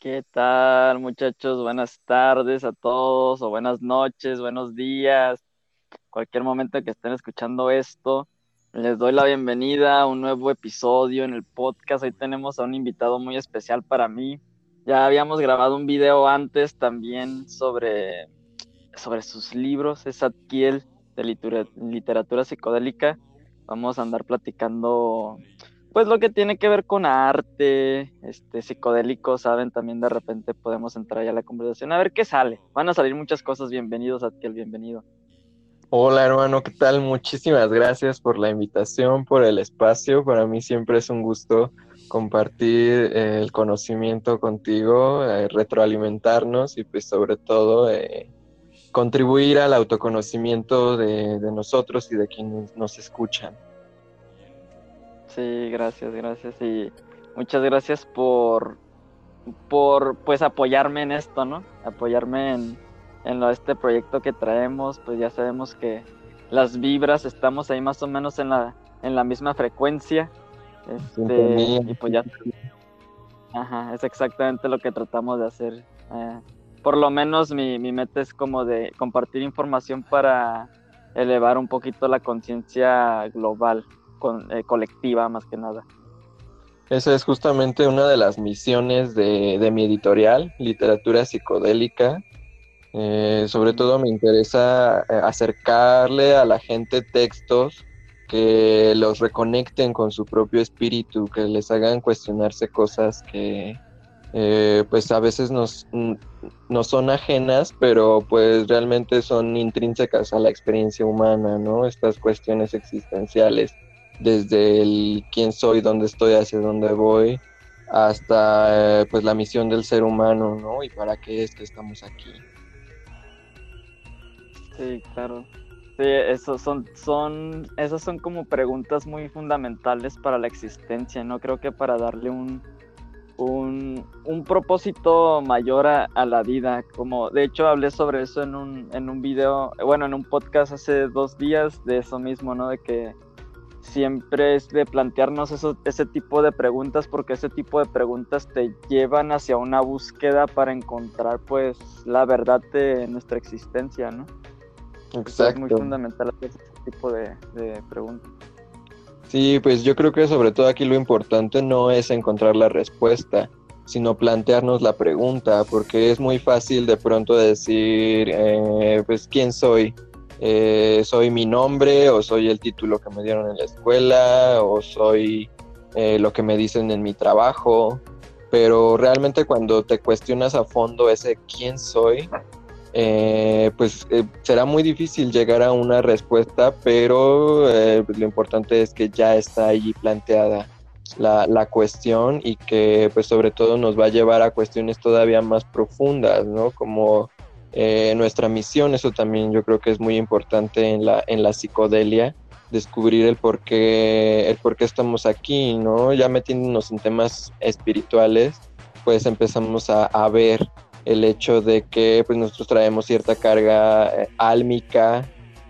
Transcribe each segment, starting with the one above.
¿Qué tal, muchachos? Buenas tardes a todos, o buenas noches, buenos días, cualquier momento que estén escuchando esto. Les doy la bienvenida a un nuevo episodio en el podcast. Hoy tenemos a un invitado muy especial para mí. Ya habíamos grabado un video antes también sobre, sobre sus libros, es Adkiel de literatura psicodélica. Vamos a andar platicando pues lo que tiene que ver con arte, este, psicodélico, saben, también de repente podemos entrar ya a la conversación, a ver qué sale. Van a salir muchas cosas, bienvenidos a ti, el bienvenido. Hola hermano, ¿qué tal? Muchísimas gracias por la invitación, por el espacio. Para mí siempre es un gusto compartir eh, el conocimiento contigo, eh, retroalimentarnos y pues sobre todo eh, contribuir al autoconocimiento de nosotros y de quienes nos escuchan. Sí, gracias, gracias. Y muchas gracias por, por pues apoyarme en esto, ¿no? Apoyarme en, en lo, este proyecto que traemos. Pues ya sabemos que las vibras estamos ahí más o menos en la, en la misma frecuencia. Este, y pues ya. Ajá, es exactamente lo que tratamos de hacer. Eh, por lo menos mi, mi meta es como de compartir información para elevar un poquito la conciencia global. Eh, colectiva más que nada. Esa es justamente una de las misiones de, mi editorial, literatura psicodélica. Eh, sobre todo me interesa eh, acercarle a la gente textos que los reconecten con su propio espíritu, que les hagan cuestionarse cosas que pues a veces nos, no son ajenas, pero pues realmente son intrínsecas a la experiencia humana, ¿no? Estas cuestiones existenciales desde el quién soy, dónde estoy, hacia dónde voy, hasta eh, pues la misión del ser humano, ¿no? Y para qué es que estamos aquí. Sí, claro. Sí, eso son, son, esas son como preguntas muy fundamentales para la existencia, ¿no? Creo que para darle un, un, un propósito mayor a, a, la vida. Como de hecho hablé sobre eso en un, en un video, bueno, en un podcast hace dos días de eso mismo, ¿no? De que siempre es de plantearnos eso, ese tipo de preguntas porque ese tipo de preguntas te llevan hacia una búsqueda para encontrar pues la verdad de nuestra existencia, ¿no? Exacto. Es muy fundamental ese tipo de, de preguntas. Sí, pues yo creo que sobre todo aquí lo importante no es encontrar la respuesta, sino plantearnos la pregunta, porque es muy fácil de pronto decir, eh, pues, ¿quién soy? Eh, soy mi nombre o soy el título que me dieron en la escuela o soy eh, lo que me dicen en mi trabajo, pero realmente cuando te cuestionas a fondo ese quién soy, eh, pues será muy difícil llegar a una respuesta, pero lo importante es que ya está allí planteada la, la, cuestión y que pues sobre todo nos va a llevar a cuestiones todavía más profundas, ¿no? Como eh, nuestra misión, eso también yo creo que es muy importante en la, en la psicodelia, descubrir el por qué, el por estamos aquí, ¿no? Ya metiéndonos en temas espirituales, pues empezamos a, a ver el hecho de que pues nosotros traemos cierta carga eh, álmica,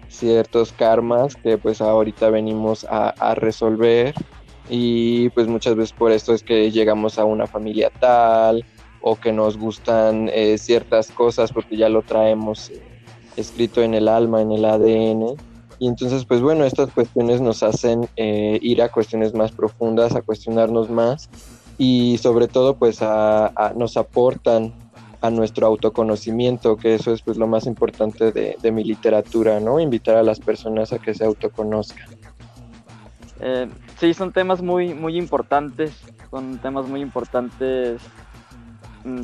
ciertos karmas que pues ahorita venimos a, a, resolver y pues muchas veces por esto es que llegamos a una familia tal o que nos gustan eh, ciertas cosas porque ya lo traemos eh, escrito en el alma, en el ADN. Y entonces, pues bueno, estas cuestiones nos hacen eh, ir a cuestiones más profundas, a cuestionarnos más y sobre todo pues nos aportan a nuestro autoconocimiento, que eso es pues lo más importante de, mi literatura, ¿no? Invitar a las personas a que se autoconozcan. sí, son temas muy, muy importantes, son temas muy importantes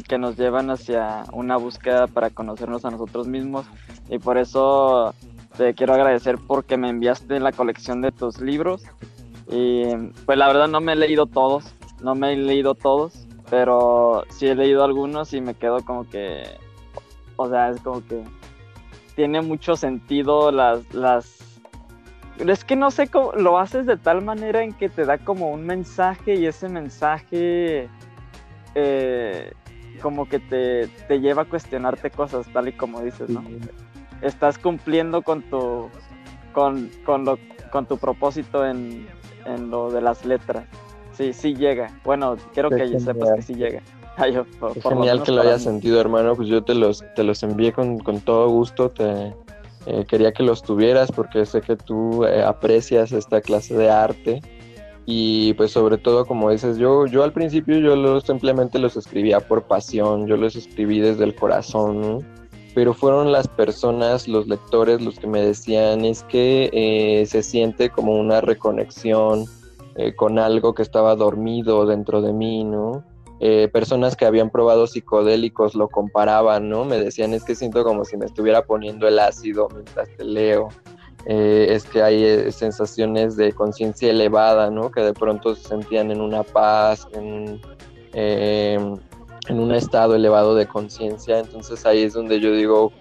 que nos llevan hacia una búsqueda para conocernos a nosotros mismos. Y por eso te quiero agradecer porque me enviaste la colección de tus libros. Y pues la verdad no me he leído todos, no me he leído todos, pero sí he leído algunos y me quedo como que, o sea, es como que tiene mucho sentido las, las es que no sé cómo lo haces de tal manera en que te da como un mensaje y ese mensaje eh, como que te, te, lleva a cuestionarte cosas, tal y como dices, ¿no? Estás cumpliendo con tu, con, con, lo, con tu propósito en, en, lo de las letras. Sí, sí llega. Bueno, quiero que sepas que sí llega. genial que lo hayas sentido, hermano. Pues yo te los, te los envié con, todo gusto. Te, eh, quería que los tuvieras porque sé que tú eh, aprecias esta clase de arte. Y pues sobre todo, como dices, yo, yo al principio yo los, simplemente los escribía por pasión, yo los escribí desde el corazón, pero fueron las personas, los lectores, los que me decían es que eh, se siente como una reconexión con algo que estaba dormido dentro de mí, ¿no? Eh, personas que habían probado psicodélicos lo comparaban, ¿no? Me decían, es que siento como si me estuviera poniendo el ácido mientras te leo. Eh, es que hay eh, sensaciones de conciencia elevada, ¿no? Que de pronto se sentían en una paz, en, en un estado elevado de conciencia. Entonces ahí es donde yo digo,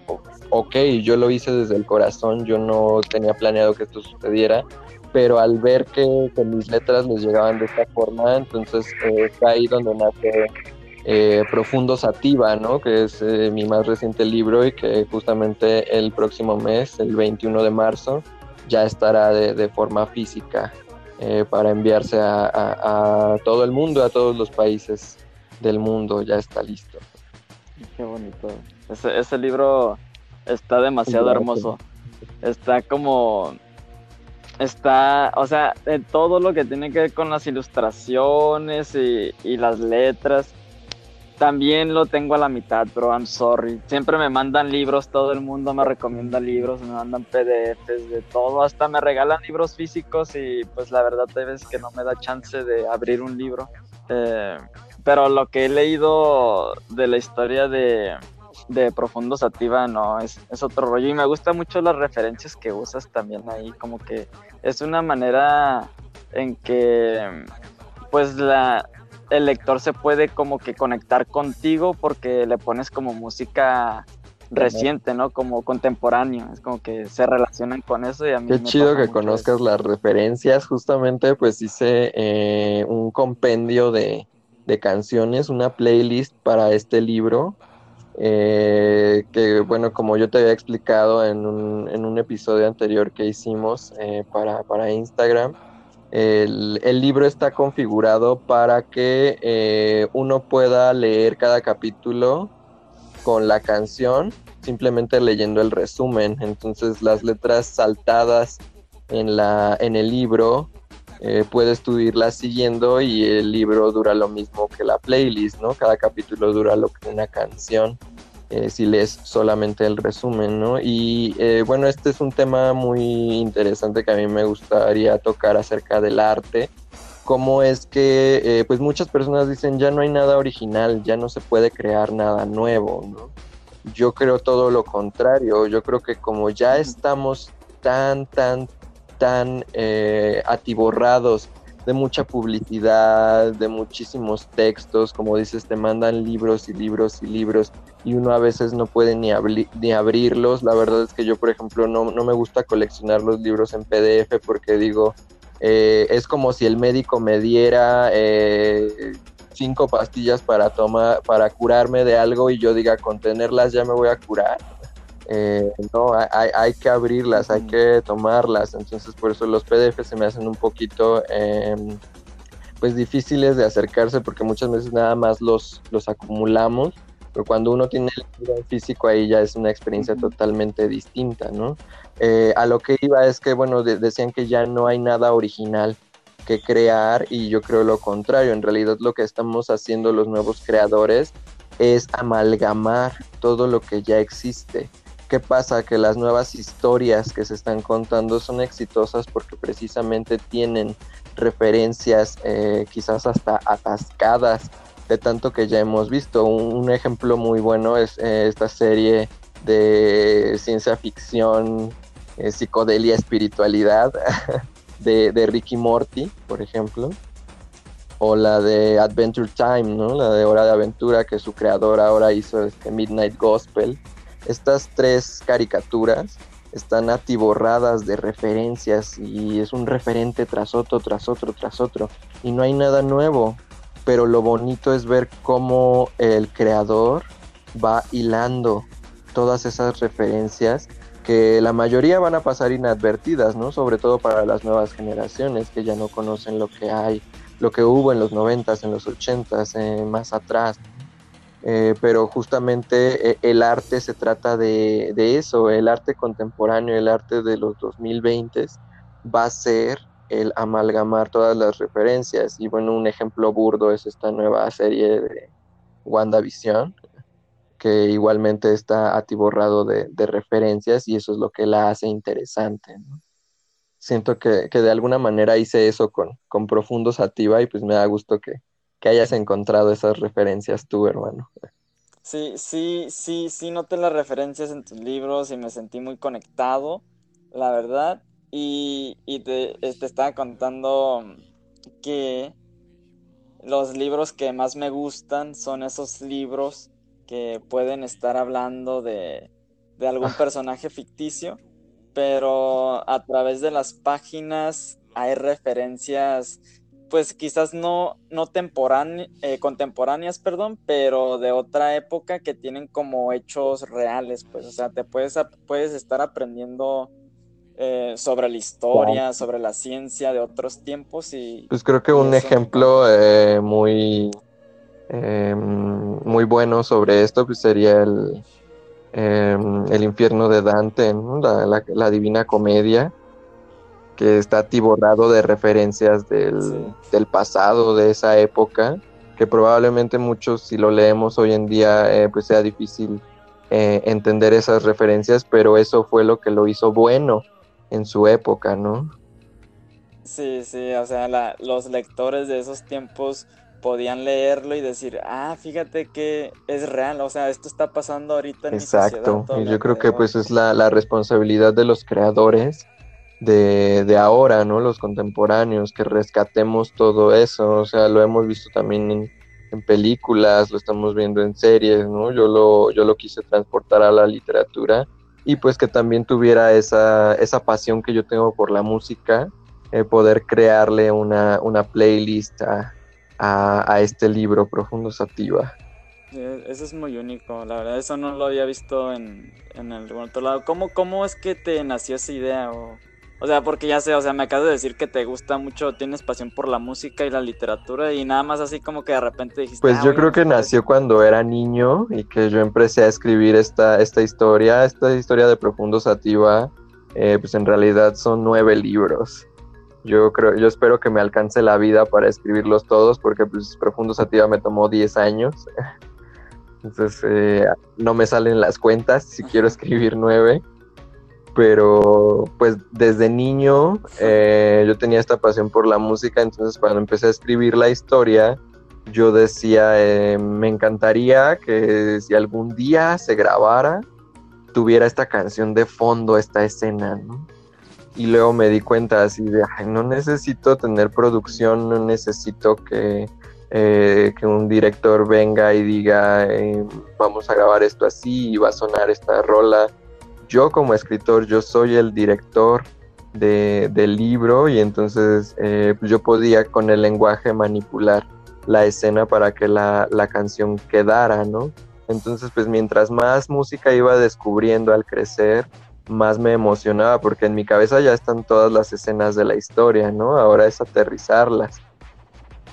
ok, yo lo hice desde el corazón, yo no tenía planeado que esto sucediera, pero al ver que, mis letras les llegaban de esta forma, entonces eh, está ahí donde nace eh, Profundo Sativa, ¿no? que es eh, mi más reciente libro y que justamente el próximo mes, el 21 de marzo, ya estará de, forma física para enviarse a, todo el mundo, a todos los países del mundo, ya está listo. Qué bonito. Ese, ese libro está demasiado hermoso. Está como está, o sea, todo lo que tiene que ver con las ilustraciones y, las letras, también lo tengo a la mitad, pero I'm sorry. Siempre me mandan libros, todo el mundo me recomienda libros, me mandan PDFs de todo, hasta me regalan libros físicos y pues la verdad hay veces que no me da chance de abrir un libro. Eh, pero lo que he leído de la historia de, de Profundo Sativa no, es, es, otro rollo. Y me gustan mucho las referencias que usas también ahí, como que es una manera en que pues la, el lector se puede como que conectar contigo porque le pones como música reciente, ¿no? Como contemporáneo, es como que se relacionan con eso y a mí Qué chido que conozcas las referencias, justamente pues hice eh, un compendio de, de canciones, una playlist para este libro eh, que bueno, como yo te había explicado en un, en un episodio anterior que hicimos eh, para, para, Instagram, el, libro está configurado para que eh, uno pueda leer cada capítulo con la canción, simplemente leyendo el resumen. Entonces las letras saltadas en, la, en el libro eh, puedes tú irlas siguiendo y el libro dura lo mismo que la playlist, ¿no? Cada capítulo dura lo que una canción. Eh, si lees solamente el resumen, ¿no? Y eh, bueno, este es un tema muy interesante que a mí me gustaría tocar acerca del arte. Cómo es que, pues muchas personas dicen, ya no hay nada original, ya no se puede crear nada nuevo, ¿no? Yo creo todo lo contrario, yo creo que como ya estamos tan, tan, tan eh, atiborrados de mucha publicidad, de muchísimos textos, como dices, te mandan libros y libros y libros y uno a veces no puede ni, ni abrirlos. La verdad es que yo, por ejemplo, no, me gusta coleccionar los libros en PDF porque digo, eh, es como si el médico me diera eh, cinco pastillas para tomar, para curarme de algo y yo diga, con tenerlas ya me voy a curar. Eh, no, hay, hay, que abrirlas, hay que tomarlas, entonces por eso los PDF se me hacen un poquito em, pues difíciles de acercarse porque muchas veces nada más los, los acumulamos, pero cuando uno tiene el libro físico ahí ya es una experiencia totalmente distinta, ¿no? Eh, a lo que iba es que, bueno, decían que ya no hay nada original que crear y yo creo lo contrario, en realidad lo que estamos haciendo los nuevos creadores es amalgamar todo lo que ya existe ¿Qué pasa? Que las nuevas historias que se están contando son exitosas porque precisamente tienen referencias eh, quizás hasta atascadas tanto que ya hemos visto. Un, ejemplo muy bueno es eh, esta serie de ciencia ficción, eh, psicodelia, espiritualidad de, de, Ricky Morty, por ejemplo. O la de Adventure Time, ¿no? La de Hora de Aventura, que su creador ahora hizo este Midnight Gospel estas tres caricaturas están atiborradas de referencias y es un referente tras otro, tras otro, tras otro. Y no hay nada nuevo, pero lo bonito es ver cómo el creador va hilando todas esas referencias que la mayoría van a pasar inadvertidas, ¿no? Sobre todo para las nuevas generaciones que ya no conocen lo que hay, lo que hubo en los noventas, en los ochentas, eh, más atrás eh, pero justamente eh, el arte se trata de, de, eso, el arte contemporáneo, el arte de los 2020 va a ser el amalgamar todas las referencias. Y bueno, un ejemplo burdo es esta nueva serie de WandaVision, que igualmente está atiborrado de, de referencias y eso es lo que la hace interesante. Siento que, que, de alguna manera hice eso con, con Profundo Sativa y pues me da gusto que, que hayas encontrado esas referencias tú, hermano. Sí, sí, sí, sí noté las referencias en tus libros y me sentí muy conectado, la verdad. Y, y te, te, estaba contando que los libros que más me gustan son esos libros que pueden estar hablando de, de algún personaje ficticio, pero a través de las páginas hay referencias pues quizás no, no eh, contemporáneas, perdón, pero de otra época que tienen como hechos reales, pues, o sea, te puedes, puedes estar aprendiendo eh, sobre la historia, sobre la ciencia de otros tiempos y... Pues creo que un ejemplo eh, muy, em, muy bueno sobre esto pues sería el, em, el infierno de Dante, la, Divina Comedia, que está atiborrado de referencias del, del, pasado, de esa época, que probablemente muchos si lo leemos hoy en día pues sea difícil entender esas referencias, pero eso fue lo que lo hizo bueno en su época, ¿no? Sí, sí, o sea, los lectores de esos tiempos podían leerlo y decir, ah, fíjate que es real, o sea, esto está pasando ahorita en Exacto, mi sociedad, y yo creo que pues es la, la responsabilidad de los creadores de, de, ahora, ¿no? Los contemporáneos, que rescatemos todo eso, o sea, lo hemos visto también en, en, películas, lo estamos viendo en series, ¿no? Yo lo, yo lo quise transportar a la literatura y pues que también tuviera esa, esa pasión que yo tengo por la música, eh, poder crearle una, una playlist a, a, este libro Profundo Sativa. Eso es muy único, la verdad, eso no lo había visto en, en el otro lado. ¿Cómo, ¿Cómo es que te nació esa idea? O sea, porque ya sé, o sea, me acabas de decir que te gusta mucho, tienes pasión por la música y la literatura y nada más así como que de repente dijiste... Pues ah, yo creo que nació cuando era niño y que yo empecé a escribir esta, esta historia, esta historia de Profundo Sativa, eh, pues en realidad son nueve libros. Yo creo, yo espero que me alcance la vida para escribirlos todos porque pues Profundo Sativa me tomó diez años. Entonces eh, no me salen las cuentas si quiero escribir nueve pero pues desde niño eh, yo tenía esta pasión por la música, entonces cuando empecé a escribir la historia, yo decía, eh, me encantaría que si algún día se grabara, tuviera esta canción de fondo, esta escena, ¿no? Y luego me di cuenta así de, no necesito tener producción, no necesito que, eh, que un director venga y diga, vamos a grabar esto así y va a sonar esta rola yo como escritor, yo soy el director del libro y entonces eh, pues yo podía con el lenguaje manipular la escena para que la, canción quedara, ¿no? Entonces, pues mientras más música iba descubriendo al crecer, más me emocionaba, porque en mi cabeza ya están todas las escenas de la historia, ¿no? Ahora es aterrizarlas.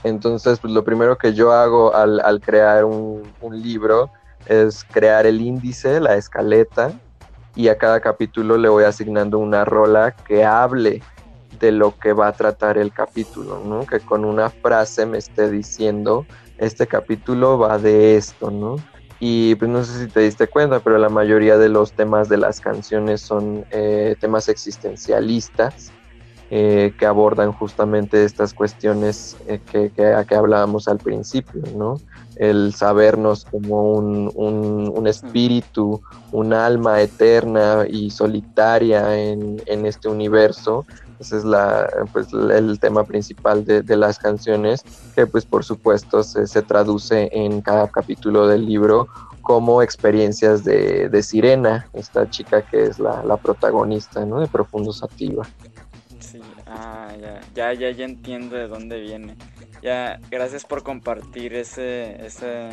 Entonces, pues lo primero que yo hago al, crear un, un libro es crear el índice, la escaleta, y a cada capítulo le voy asignando una rola que hable de lo que va a tratar el capítulo, ¿no? Que con una frase me esté diciendo, este capítulo va de esto, ¿no? Y pues no sé si te diste cuenta, pero la mayoría de los temas de las canciones son eh, temas existencialistas eh, que abordan justamente estas cuestiones eh, que, que, a que hablábamos al principio, ¿no? El sabernos como un, un, espíritu, un alma eterna y solitaria en, en, este universo. Ese es la, pues, el tema principal de, de las canciones, que pues por supuesto se, se, traduce en cada capítulo del libro como experiencias de, de Sirena, esta chica que es la, la protagonista ¿no? de Profundo Sativa. Sí, ah, ya, ya, ya, ya entiendo de dónde viene. Ya, gracias por compartir ese, ese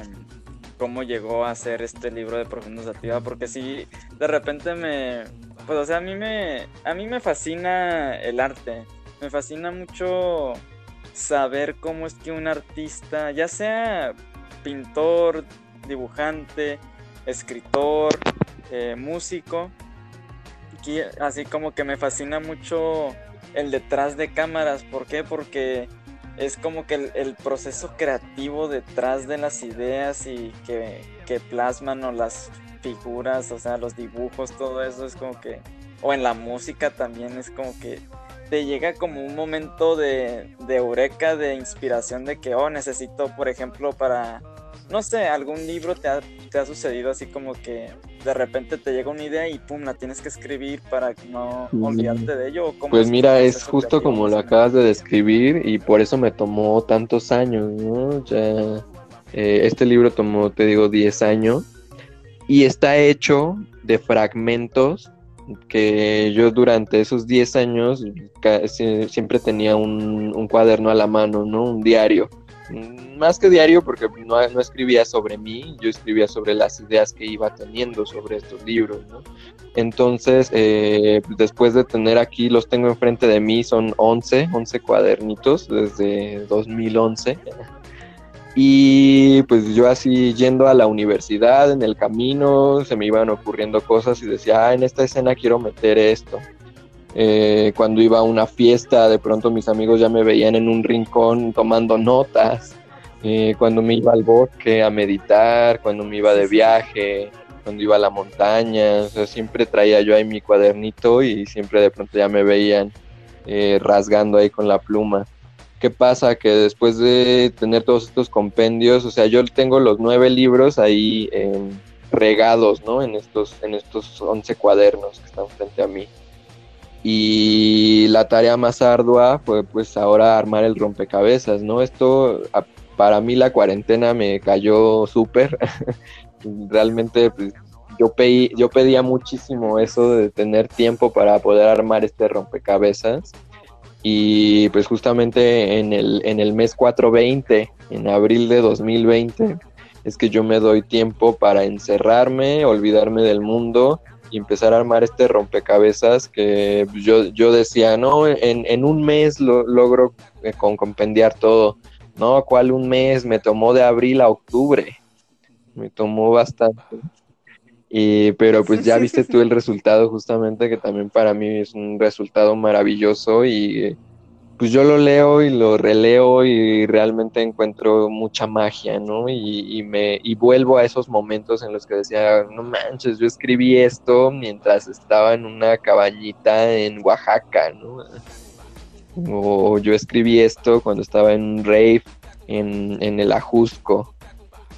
cómo llegó a ser este libro de Profundo Sativa, porque sí, de repente me, pues o sea, a mí me, a mí me fascina el arte, me fascina mucho saber cómo es que un artista, ya sea pintor, dibujante, escritor, eh, músico. Así como que me fascina mucho el detrás de cámaras. ¿Por qué? Porque es como que el, proceso creativo detrás de las ideas y que, que, plasman o las figuras, o sea, los dibujos, todo eso es como que, o en la música también es como que te llega como un momento de, de eureka, de inspiración de que, oh, necesito, por ejemplo, para, no sé, algún libro te ha, te ha sucedido así como que de repente te llega una idea y pum, la tienes que escribir para no olvidarte de ello? pues mira, es justo como lo acabas de describir y por eso me tomó tantos años, ¿no? Ya, eh, este libro tomó, te digo, 10 años y está hecho de fragmentos que yo durante esos 10 años siempre tenía un, un cuaderno a la mano, ¿no? Un diario más que diario, porque no, escribía sobre mí, yo escribía sobre las ideas que iba teniendo sobre estos libros, Entonces, eh, después de tener aquí, los tengo enfrente de mí, son 11, 11 cuadernitos desde 2011. Y pues yo así yendo a la universidad, en el camino, se me iban ocurriendo cosas y decía, ah, en esta escena quiero meter esto. Eh, cuando iba a una fiesta, de pronto mis amigos ya me veían en un rincón tomando notas. Eh, cuando me iba al bosque a meditar, cuando me iba de viaje, cuando iba a la montaña, o sea, siempre traía yo ahí mi cuadernito y siempre de pronto ya me veían eh, rasgando ahí con la pluma. ¿Qué pasa? Que después de tener todos estos compendios, o sea, yo tengo los nueve libros ahí regados, ¿no? En estos, en estos once cuadernos que están frente a mí. Y la tarea más ardua fue pues ahora armar el rompecabezas, ¿no? Esto para mí la cuarentena me cayó súper. Realmente pues, yo, pedí, yo pedía muchísimo eso de tener tiempo para poder armar este rompecabezas. Y pues justamente en el, en el mes 420, en abril de 2020, es que yo me doy tiempo para encerrarme, olvidarme del mundo y empezar a armar este rompecabezas que yo, yo decía, no, en, en un mes lo, logro eh, compendiar todo. No, ¿cuál un mes? Me tomó de abril a octubre. Me tomó bastante. Y, pero pues ya viste tú el resultado justamente que también para mí es un resultado maravilloso y pues yo lo leo y lo releo y realmente encuentro mucha magia, ¿no? Y, me y vuelvo a esos momentos en los que decía, no manches, yo escribí esto mientras estaba en una cabañita en Oaxaca, ¿no? O yo escribí esto cuando estaba en un rave en, en el Ajusco.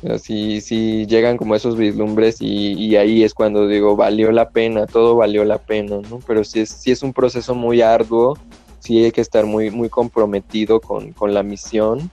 Así, sí llegan como esos vislumbres y, y, ahí es cuando digo, valió la pena, todo valió la pena, ¿no? Pero sí es, sí es un proceso muy arduo sí hay que estar muy, muy comprometido con, la misión.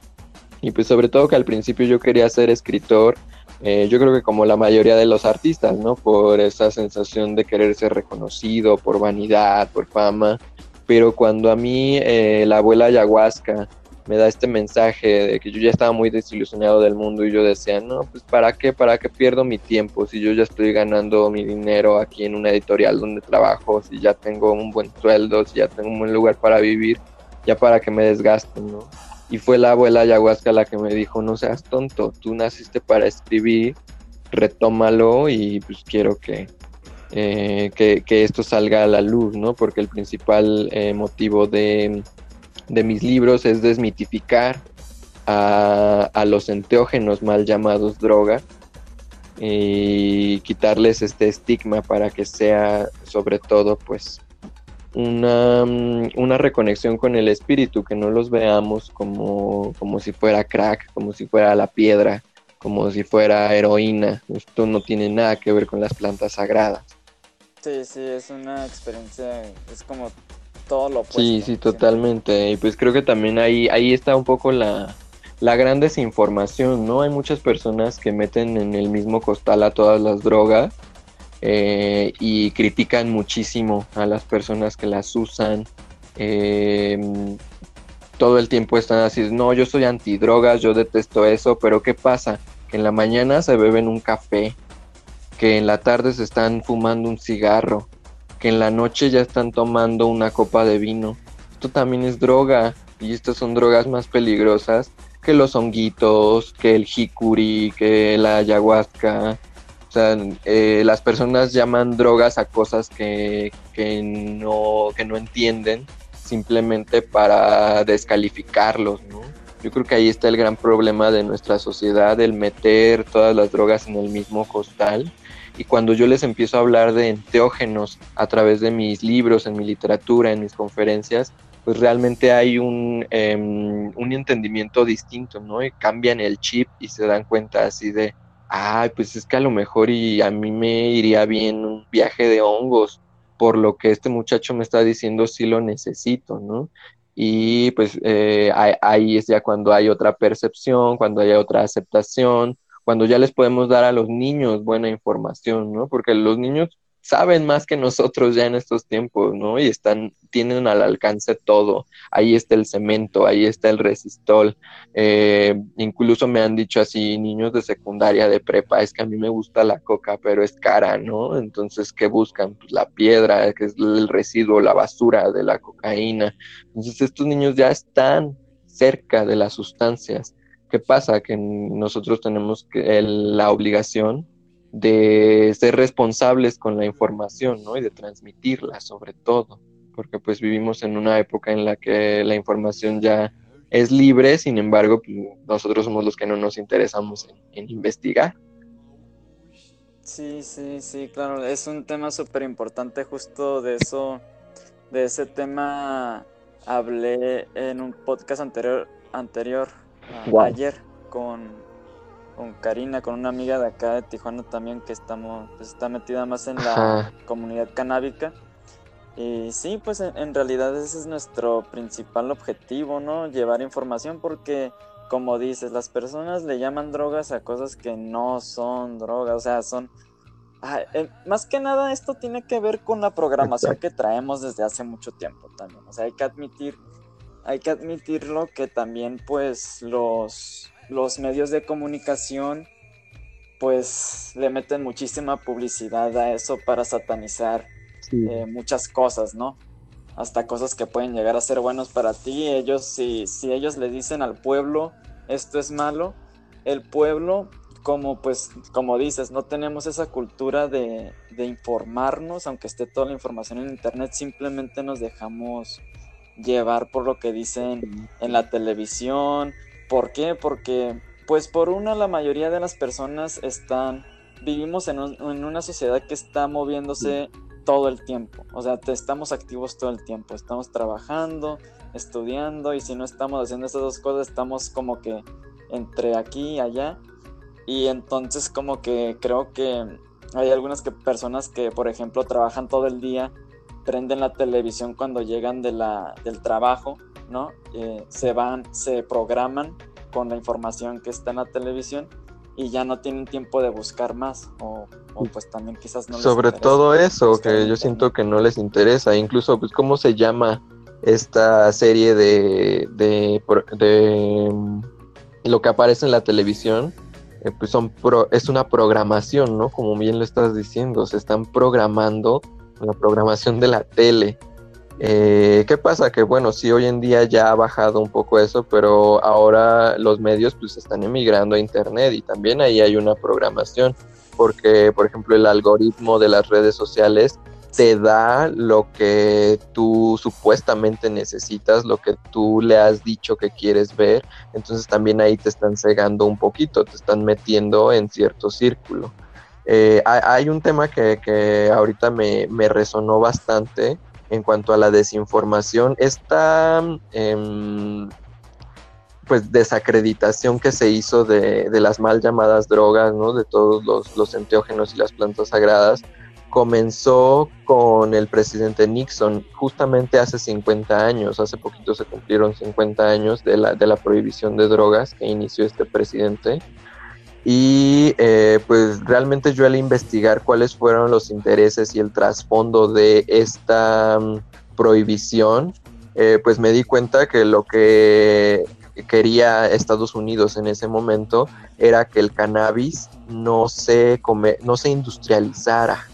Y pues sobre todo que al principio yo quería ser escritor, eh, yo creo que como la mayoría de los artistas, ¿no? Por esa sensación de querer ser reconocido, por vanidad, por fama. Pero cuando a mí eh, la abuela ayahuasca me da este mensaje de que yo ya estaba muy desilusionado del mundo y yo decía, no, pues para qué, para qué pierdo mi tiempo si yo ya estoy ganando mi dinero aquí en una editorial donde trabajo, si ya tengo un buen sueldo, si ya tengo un buen lugar para vivir, ya para que me desgasten, ¿no? Y fue la abuela ayahuasca la que me dijo, no seas tonto, tú naciste para escribir, retómalo y pues quiero que, eh, que, esto salga a la luz, ¿no? Porque el principal eh, motivo de de mis libros es desmitificar a, los enteógenos mal llamados droga y quitarles este estigma para que sea sobre todo pues una, una, reconexión con el espíritu, que no los veamos como, como si fuera crack, como si fuera la piedra, como si fuera heroína. Esto no tiene nada que ver con las plantas sagradas. Sí, sí, es una experiencia, es como Sí, sí, totalmente. Y pues creo que también ahí, ahí está un poco la, la gran desinformación, ¿no? Hay muchas personas que meten en el mismo costal a todas las drogas eh, y critican muchísimo a las personas que las usan. Em, todo el tiempo están así, no, yo soy antidrogas, yo detesto eso, pero ¿qué pasa? Que en la mañana se beben un café, que en la tarde se están fumando un cigarro, que en la noche ya están tomando una copa de vino. Esto también es droga y estas son drogas más peligrosas que los honguitos, que el jicuri, que la ayahuasca. O sea, eh, las personas llaman drogas a cosas que, que, no, que no entienden simplemente para descalificarlos, ¿no? Yo creo que ahí está el gran problema de nuestra sociedad, el meter todas las drogas en el mismo costal. Y cuando yo les empiezo a hablar de enteógenos a través de mis libros, en mi literatura, en mis conferencias, pues realmente hay un, em, un entendimiento distinto, ¿no? Y cambian el chip y se dan cuenta así de, ay, pues es que a lo mejor y a mí me iría bien un viaje de hongos, por lo que este muchacho me está diciendo sí lo necesito, ¿no? y pues eh, ahí es ya cuando hay otra percepción, cuando hay otra aceptación, cuando ya les podemos dar a los niños buena información, ¿no? Porque los niños saben más que nosotros ya en estos tiempos, ¿no? Y están, tienen al alcance todo. Ahí está el cemento, ahí está el resistol. Eh, incluso me han dicho así, niños de secundaria, de prepa, es que a mí me gusta la coca, pero es cara, ¿no? Entonces, ¿qué buscan? Pues la piedra, que es el residuo, la basura de la cocaína. Entonces, estos niños ya están cerca de las sustancias. ¿Qué pasa? Que nosotros tenemos que, la obligación de ser responsables con la información, ¿no? Y de transmitirla sobre todo, porque pues vivimos en una época en la que la información ya es libre, sin embargo, pues, nosotros somos los que no nos interesamos en, investigar. Sí, sí, sí, claro, es un tema súper importante, justo de eso, de ese tema hablé en un podcast anterior, anterior ayer con con Karina, con una amiga de acá de Tijuana también que estamos, pues está metida más en la comunidad canábica. Y sí, pues en, realidad ese es nuestro principal objetivo, ¿no? Llevar información porque, como dices, las personas le llaman drogas a cosas que no son drogas, o sea, son... Eh, más que nada esto tiene que ver con la programación que traemos desde hace mucho tiempo también. O sea, hay que admitir, hay que admitirlo que también pues los los medios de comunicación pues le meten muchísima publicidad a eso para satanizar eh, muchas cosas, ¿no? Hasta cosas que pueden llegar a ser buenos para ti. Ellos, si, si ellos le dicen al pueblo esto es malo, el pueblo, como pues, como dices, no tenemos esa cultura de, de informarnos, aunque esté toda la información en internet, simplemente nos dejamos llevar por lo que dicen en la televisión, ¿Por qué? Porque, pues por una, la mayoría de las personas están, vivimos en, una sociedad que está moviéndose todo el tiempo. O sea, te, estamos activos todo el tiempo. Estamos trabajando, estudiando y si no estamos haciendo esas dos cosas, estamos como que entre aquí y allá. Y entonces como que creo que hay algunas que, personas que, por ejemplo, trabajan todo el día, prenden la televisión cuando llegan de la, del trabajo ¿no? Eh, se van, se programan con la información que está en la televisión y ya no tienen tiempo de buscar más o, pues también quizás no sobre todo eso que yo siento que no les interesa incluso pues cómo se llama esta serie de de, mm, lo que aparece en la televisión eh, pues son es una programación no como bien lo estás diciendo se están programando la programación de la tele eh, ¿Qué pasa? Que bueno, sí, hoy en día ya ha bajado un poco eso, pero ahora los medios pues están emigrando a Internet y también ahí hay una programación, porque por ejemplo el algoritmo de las redes sociales te da lo que tú supuestamente necesitas, lo que tú le has dicho que quieres ver, entonces también ahí te están cegando un poquito, te están metiendo en cierto círculo. Eh, hay, un tema que, ahorita me, resonó bastante, en cuanto a la desinformación, esta em, pues desacreditación que se hizo de, las mal llamadas drogas, ¿no? de todos los, los enteógenos y las plantas sagradas, comenzó con el presidente Nixon justamente hace 50 años, hace poquito se cumplieron 50 años de la, de la prohibición de drogas que inició este presidente. Y eh, pues realmente yo al investigar cuáles fueron los intereses y el trasfondo de esta mm, prohibición, eh, pues me di cuenta que lo que quería Estados Unidos en ese momento era que el cannabis no se, no se industrializara.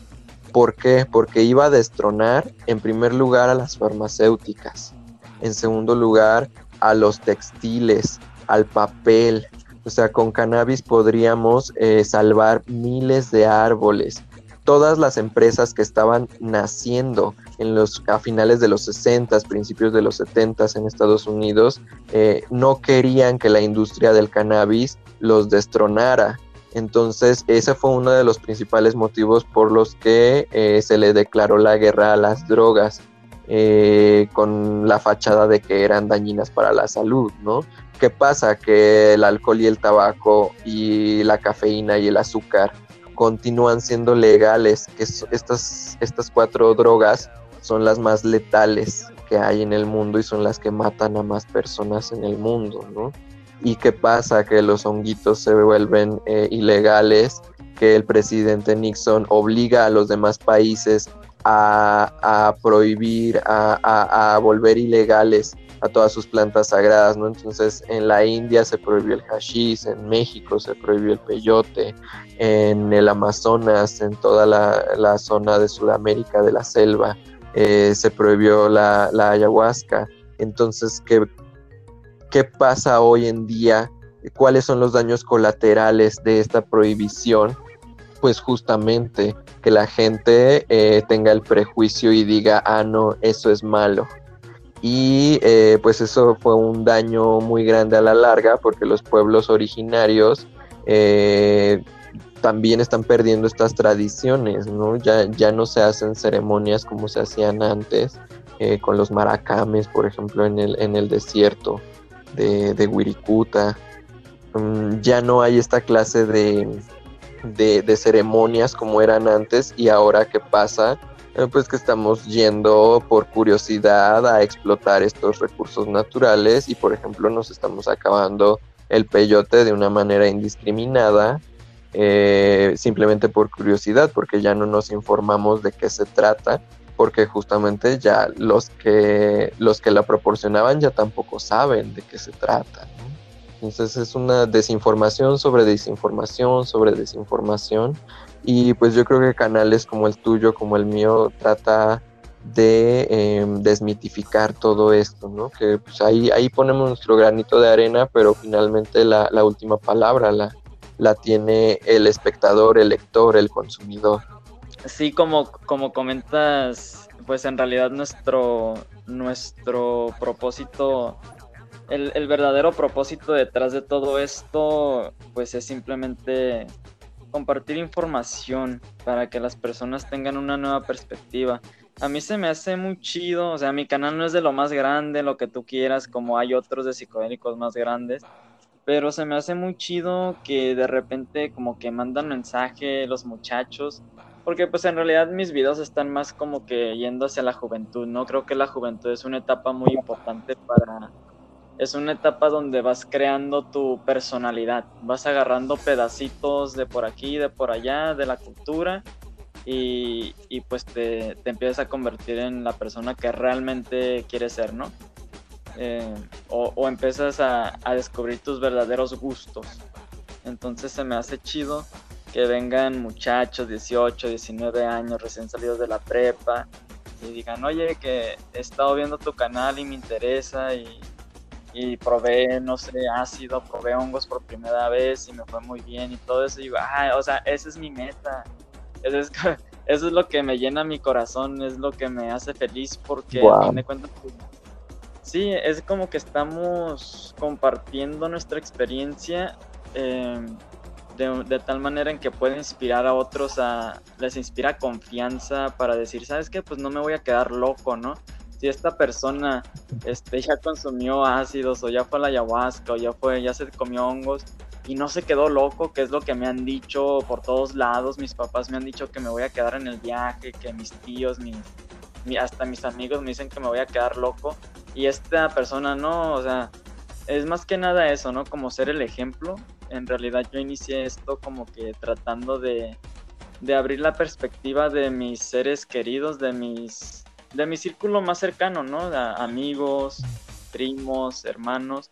¿Por qué? Porque iba a destronar en primer lugar a las farmacéuticas, en segundo lugar a los textiles, al papel. O sea, con cannabis podríamos eh, salvar miles de árboles. Todas las empresas que estaban naciendo en los, a finales de los 60, principios de los 70 en Estados Unidos, eh, no querían que la industria del cannabis los destronara. Entonces, ese fue uno de los principales motivos por los que eh, se le declaró la guerra a las drogas, con la fachada de que eran dañinas para la salud, ¿no? ¿Qué pasa? Que el alcohol y el tabaco y la cafeína y el azúcar continúan siendo legales, que estas, estas cuatro drogas son las más letales que hay en el mundo y son las que matan a más personas en el mundo, ¿no? ¿Y qué pasa? Que los honguitos se vuelven eh, ilegales, que el presidente Nixon obliga a los demás países a, prohibir, a, volver ilegales a todas sus plantas sagradas, ¿no? Entonces en la India se prohibió el hashish, en México se prohibió el peyote, en el Amazonas, en toda la, zona de Sudamérica, de la selva, eh, se prohibió la, ayahuasca. Entonces, ¿qué, ¿qué pasa hoy en día? ¿Cuáles son los daños colaterales de esta prohibición? Pues justamente que la gente eh, tenga el prejuicio y diga, ah, no, eso es malo y eh, pues eso fue un daño muy grande a la larga porque los pueblos originarios eh, también están perdiendo estas tradiciones, ¿no? Ya, ya no se hacen ceremonias como se hacían antes con los maracames, por ejemplo, en el, en el desierto de, de. Mm, ya no hay esta clase de, de ceremonias como eran antes y ahora qué pasa eh, pues que estamos yendo por curiosidad a explotar estos recursos naturales y por ejemplo nos estamos acabando el peyote de una manera indiscriminada eh, simplemente por curiosidad porque ya no nos informamos de qué se trata porque justamente ya los que los que la proporcionaban ya tampoco saben de qué se trata entonces es una desinformación sobre desinformación sobre desinformación y pues yo creo que canales como el tuyo, como el mío, trata de em, desmitificar todo esto, ¿no? Que pues ahí, ahí ponemos nuestro granito de arena, pero finalmente la, última palabra la, la tiene el espectador, el lector, el consumidor. Sí, como, como comentas, pues en realidad nuestro, nuestro propósito, el, verdadero propósito detrás de todo esto, pues es simplemente compartir información para que las personas tengan una nueva perspectiva. A mí se me hace muy chido, o sea, mi canal no es de lo más grande, lo que tú quieras, como hay otros de psicodélicos más grandes, pero se me hace muy chido que de repente como que mandan mensaje los muchachos, porque pues en realidad mis videos están más como que yendo hacia la juventud, ¿no? Creo que la juventud es una etapa muy importante para es una etapa donde vas creando tu personalidad, vas agarrando pedacitos de por aquí, de por allá, de la cultura y, pues te, empiezas a convertir en la persona que realmente quieres ser, ¿no? Eh, o, empiezas a, a, descubrir tus verdaderos gustos. Entonces se me hace chido que vengan muchachos, 18, 19 años, recién salidos de la prepa, y digan, oye, que he estado viendo tu canal y me interesa y y probé, no sé, ácido, probé hongos por primera vez y me fue muy bien y todo eso. Y digo, ah, o sea, esa es mi meta. Eso es, eso es lo que me llena mi corazón, es lo que me hace feliz porque a fin de cuentas, pues, sí, es como que estamos compartiendo nuestra experiencia em, de, de, tal manera en que puede inspirar a otros, a, les inspira confianza para decir, ¿sabes qué? Pues no me voy a quedar loco, ¿no? Si esta persona este, ya consumió ácidos o ya fue a la ayahuasca o ya fue, ya se comió hongos y no se quedó loco, que es lo que me han dicho por todos lados, mis papás me han dicho que me voy a quedar en el viaje, que mis tíos, hasta mis amigos me dicen que me voy a quedar loco y esta persona no, o sea, es más que nada eso, ¿no? Como ser el ejemplo. En realidad yo inicié esto como que tratando de, de abrir la perspectiva de mis seres queridos, de mis de mi círculo más cercano, ¿no? amigos, primos, hermanos,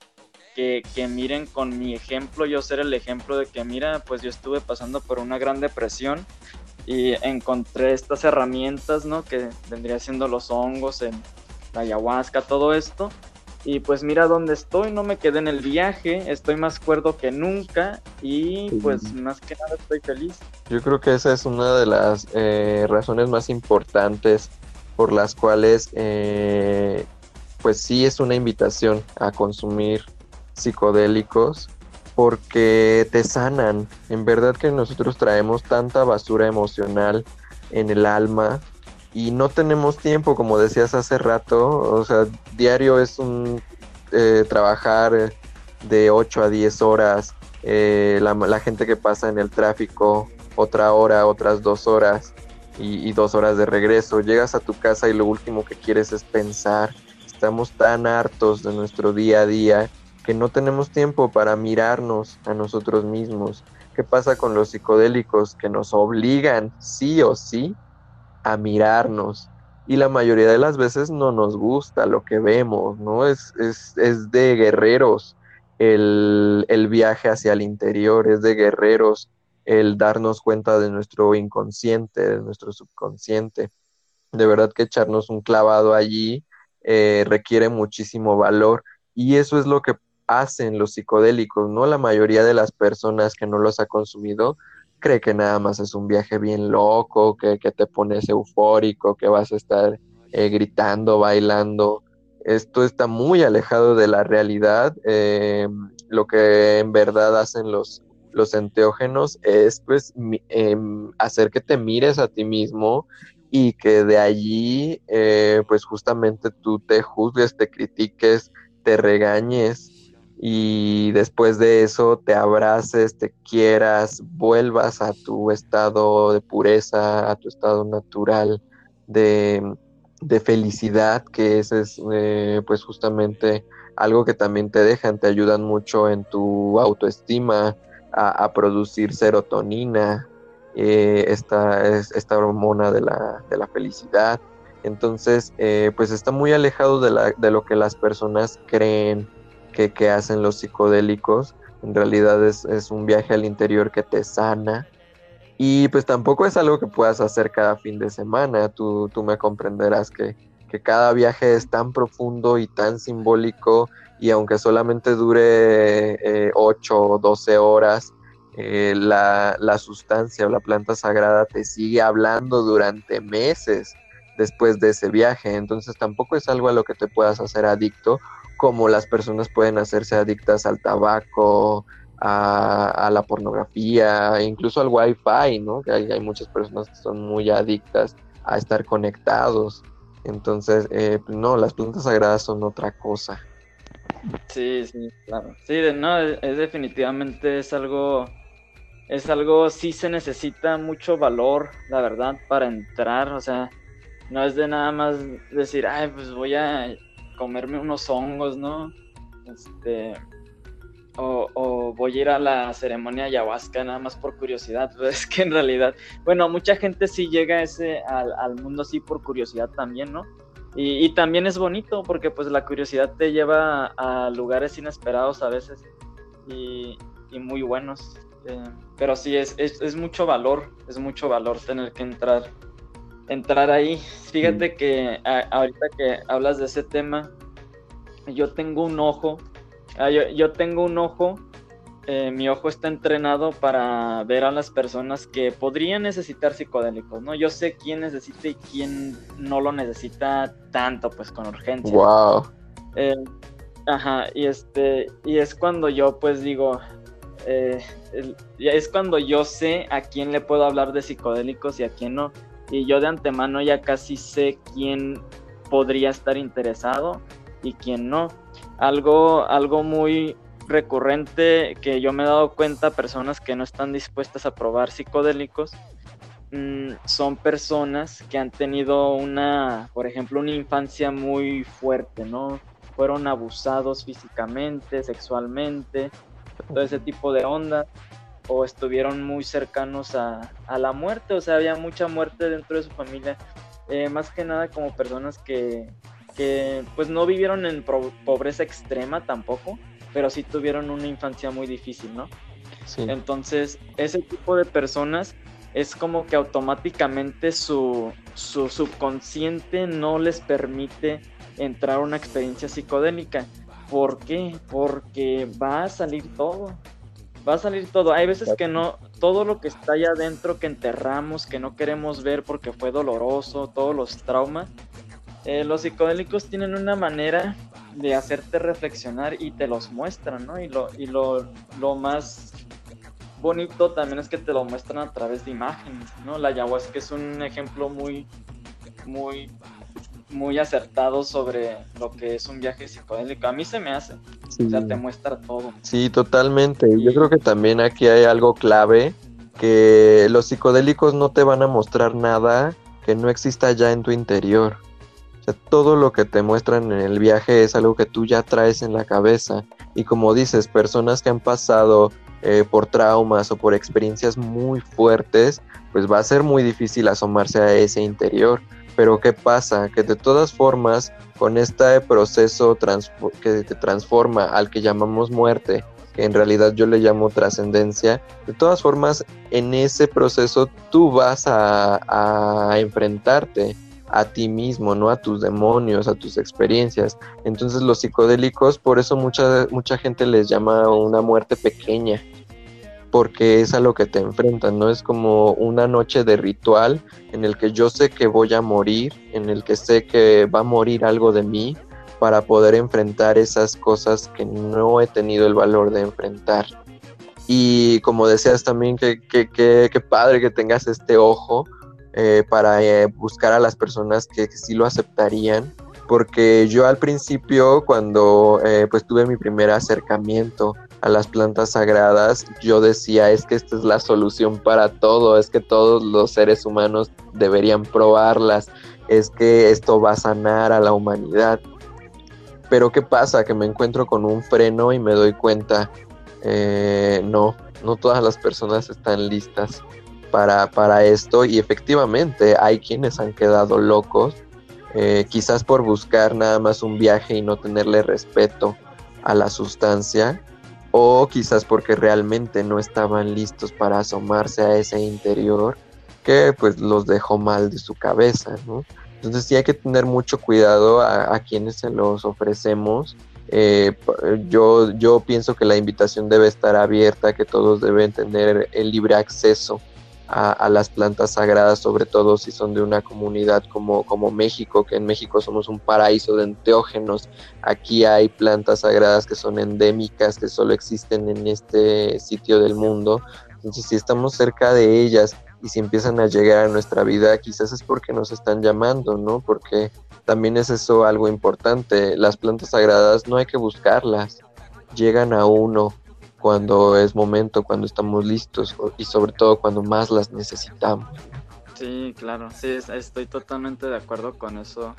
que, miren con mi ejemplo, yo ser el ejemplo de que, mira, pues yo estuve pasando por una gran depresión y encontré estas herramientas, ¿no? Que vendría siendo los hongos, en la ayahuasca, todo esto. y pues mira dónde estoy, no me quedé en el viaje, estoy más cuerdo que nunca y pues más que nada estoy feliz. Yo creo que esa es una de las eh, razones más importantes por las cuales eh, pues sí es una invitación a consumir psicodélicos porque te sanan. En verdad que nosotros traemos tanta basura emocional en el alma y no tenemos tiempo, como decías hace rato, o sea, diario es un eh, trabajar de 8 a 10 horas, eh, la, gente que pasa en el tráfico, otra hora, otras dos horas y, dos horas de regreso, llegas a tu casa y lo último que quieres es pensar, estamos tan hartos de nuestro día a día que no tenemos tiempo para mirarnos a nosotros mismos. ¿Qué pasa con los psicodélicos que nos obligan sí o sí a mirarnos y la mayoría de las veces no nos gusta lo que vemos, ¿no? Es, es, es de guerreros el, el, viaje hacia el interior, es de guerreros el darnos cuenta de nuestro inconsciente, de nuestro subconsciente. De verdad que echarnos un clavado allí eh, requiere muchísimo valor y eso es lo que hacen los psicodélicos, ¿no? La mayoría de las personas que no los ha consumido cree que nada más es un viaje bien loco, que, te pones eufórico, que vas a estar eh, gritando, bailando. Esto está muy alejado de la realidad. Eh, lo que en verdad hacen los, los enteógenos es pues em, hacer que te mires a ti mismo y que de allí eh, pues justamente tú te juzgues, te critiques, te regañes y después de eso te abraces, te quieras, vuelvas a tu estado de pureza, a tu estado natural de, felicidad, que ese es eh, pues justamente algo que también te dejan, te ayudan mucho en tu autoestima, a, producir serotonina, eh, esta, esta hormona de la, de la felicidad. Entonces, eh, pues está muy alejado de, la, de lo que las personas creen que, hacen los psicodélicos. En realidad es, un viaje al interior que te sana. Y pues tampoco es algo que puedas hacer cada fin de semana. Tú, tú me comprenderás que, cada viaje es tan profundo y tan simbólico y aunque solamente dure eh, 8 o 12 horas, eh, la, la, sustancia o la planta sagrada te sigue hablando durante meses después de ese viaje. Entonces tampoco es algo a lo que te puedas hacer adicto como las personas pueden hacerse adictas al tabaco, a, la pornografía, incluso al wifi, ¿no? Que hay, muchas personas que son muy adictas a estar conectados. Entonces, eh, no, las plantas sagradas son otra cosa. Sí, sí, claro. Sí, no, es, definitivamente es algo, es algo, sí se necesita mucho valor, la verdad, para entrar, o sea, no es de nada más decir, ay, pues voy a comerme unos hongos, ¿no? Este, o, voy a ir a la ceremonia ayahuasca nada más por curiosidad, pues es que en realidad, bueno, mucha gente sí llega ese, al, mundo así por curiosidad también, ¿no? Y, también es bonito porque pues la curiosidad te lleva a, lugares inesperados a veces y, muy buenos. Eh, pero sí, es, es, mucho valor, es mucho valor tener que entrar entrar ahí. Fíjate que ahorita que hablas de ese tema, yo tengo un ojo, ah, yo, tengo un ojo, eh, mi ojo está entrenado para ver a las personas que podrían necesitar psicodélicos, ¿no? Yo sé quién necesita y quién no lo necesita tanto, pues con urgencia. Wow. Eh, ajá, y este, y es cuando yo pues digo, eh, es cuando yo sé a quién le puedo hablar de psicodélicos y a quién no y yo de antemano ya casi sé quién podría estar interesado y quién no. Algo, algo muy recurrente que yo me he dado cuenta, personas que no están dispuestas a probar psicodélicos, mm, son personas que han tenido una, por ejemplo, una infancia muy fuerte, ¿no? Fueron abusados físicamente, sexualmente, todo ese tipo de ondas o estuvieron muy cercanos a, la muerte, o sea, había mucha muerte dentro de su familia, eh, más que nada como personas que, pues no vivieron en pobreza extrema tampoco, pero sí tuvieron una infancia muy difícil, ¿no? Entonces, ese tipo de personas es como que automáticamente su, su subconsciente no les permite entrar a una experiencia psicodélica. ¿Por qué? Porque va a salir todo. Va a salir todo. Hay veces que no, todo lo que está allá adentro que enterramos, que no queremos ver porque fue doloroso, todos los traumas, eh, los psicodélicos tienen una manera de hacerte reflexionar y te los muestran, ¿no? Y lo, y lo, lo más bonito también es que te lo muestran a través de imágenes, ¿no? La ayahuasca es un ejemplo muy, muy, muy acertado sobre lo que es un viaje psicodélico. A mí se me hace, o sea, te muestra todo. Sí, totalmente. Yo creo que también aquí hay algo clave, que los psicodélicos no te van a mostrar nada que no exista ya en tu interior. O sea, todo lo que te muestran en el viaje es algo que tú ya traes en la cabeza. Y como dices, personas que han pasado eh, por traumas o por experiencias muy fuertes, pues va a ser muy difícil asomarse a ese interior. Pero ¿qué pasa? Que de todas formas, con este proceso que te transforma al que llamamos muerte, que en realidad yo le llamo trascendencia, de todas formas, en ese proceso tú vas a, a enfrentarte a ti mismo, no a tus demonios, a tus experiencias. Entonces los psicodélicos, por eso mucha, mucha gente les llama una muerte pequeña, porque es a lo que te enfrentan, ¿no? Es como una noche de ritual en el que yo sé que voy a morir, en el que sé que va a morir algo de mí para poder enfrentar esas cosas que no he tenido el valor de enfrentar. Y como decías también, que, que, padre que tengas este ojo eh, para eh, buscar a las personas que, sí lo aceptarían, porque yo al principio cuando eh, pues tuve mi primer acercamiento a las plantas sagradas, yo decía es que esta es la solución para todo, es que todos los seres humanos deberían probarlas, es que esto va a sanar a la humanidad. Pero ¿qué pasa? Que me encuentro con un freno y me doy cuenta, no, no todas las personas están listas para, para esto y efectivamente hay quienes han quedado locos, eh, quizás por buscar nada más un viaje y no tenerle respeto a la sustancia, o quizás porque realmente no estaban listos para asomarse a ese interior que pues los dejó mal de su cabeza, ¿no? Entonces sí hay que tener mucho cuidado a, quienes se los ofrecemos. Eh, yo, yo pienso que la invitación debe estar abierta, que todos deben tener el libre acceso a, las plantas sagradas, sobre todo si son de una comunidad como, como México, que en México somos un paraíso de enteógenos. Aquí hay plantas sagradas que son endémicas, que solo existen en este sitio del mundo. Entonces, si estamos cerca de ellas y si empiezan a llegar a nuestra vida, quizás es porque nos están llamando, ¿no? Porque también es eso algo importante. Las plantas sagradas no hay que buscarlas, llegan a uno cuando es momento, cuando estamos listos y sobre todo cuando más las necesitamos. Sí, claro, sí, estoy totalmente de acuerdo con eso.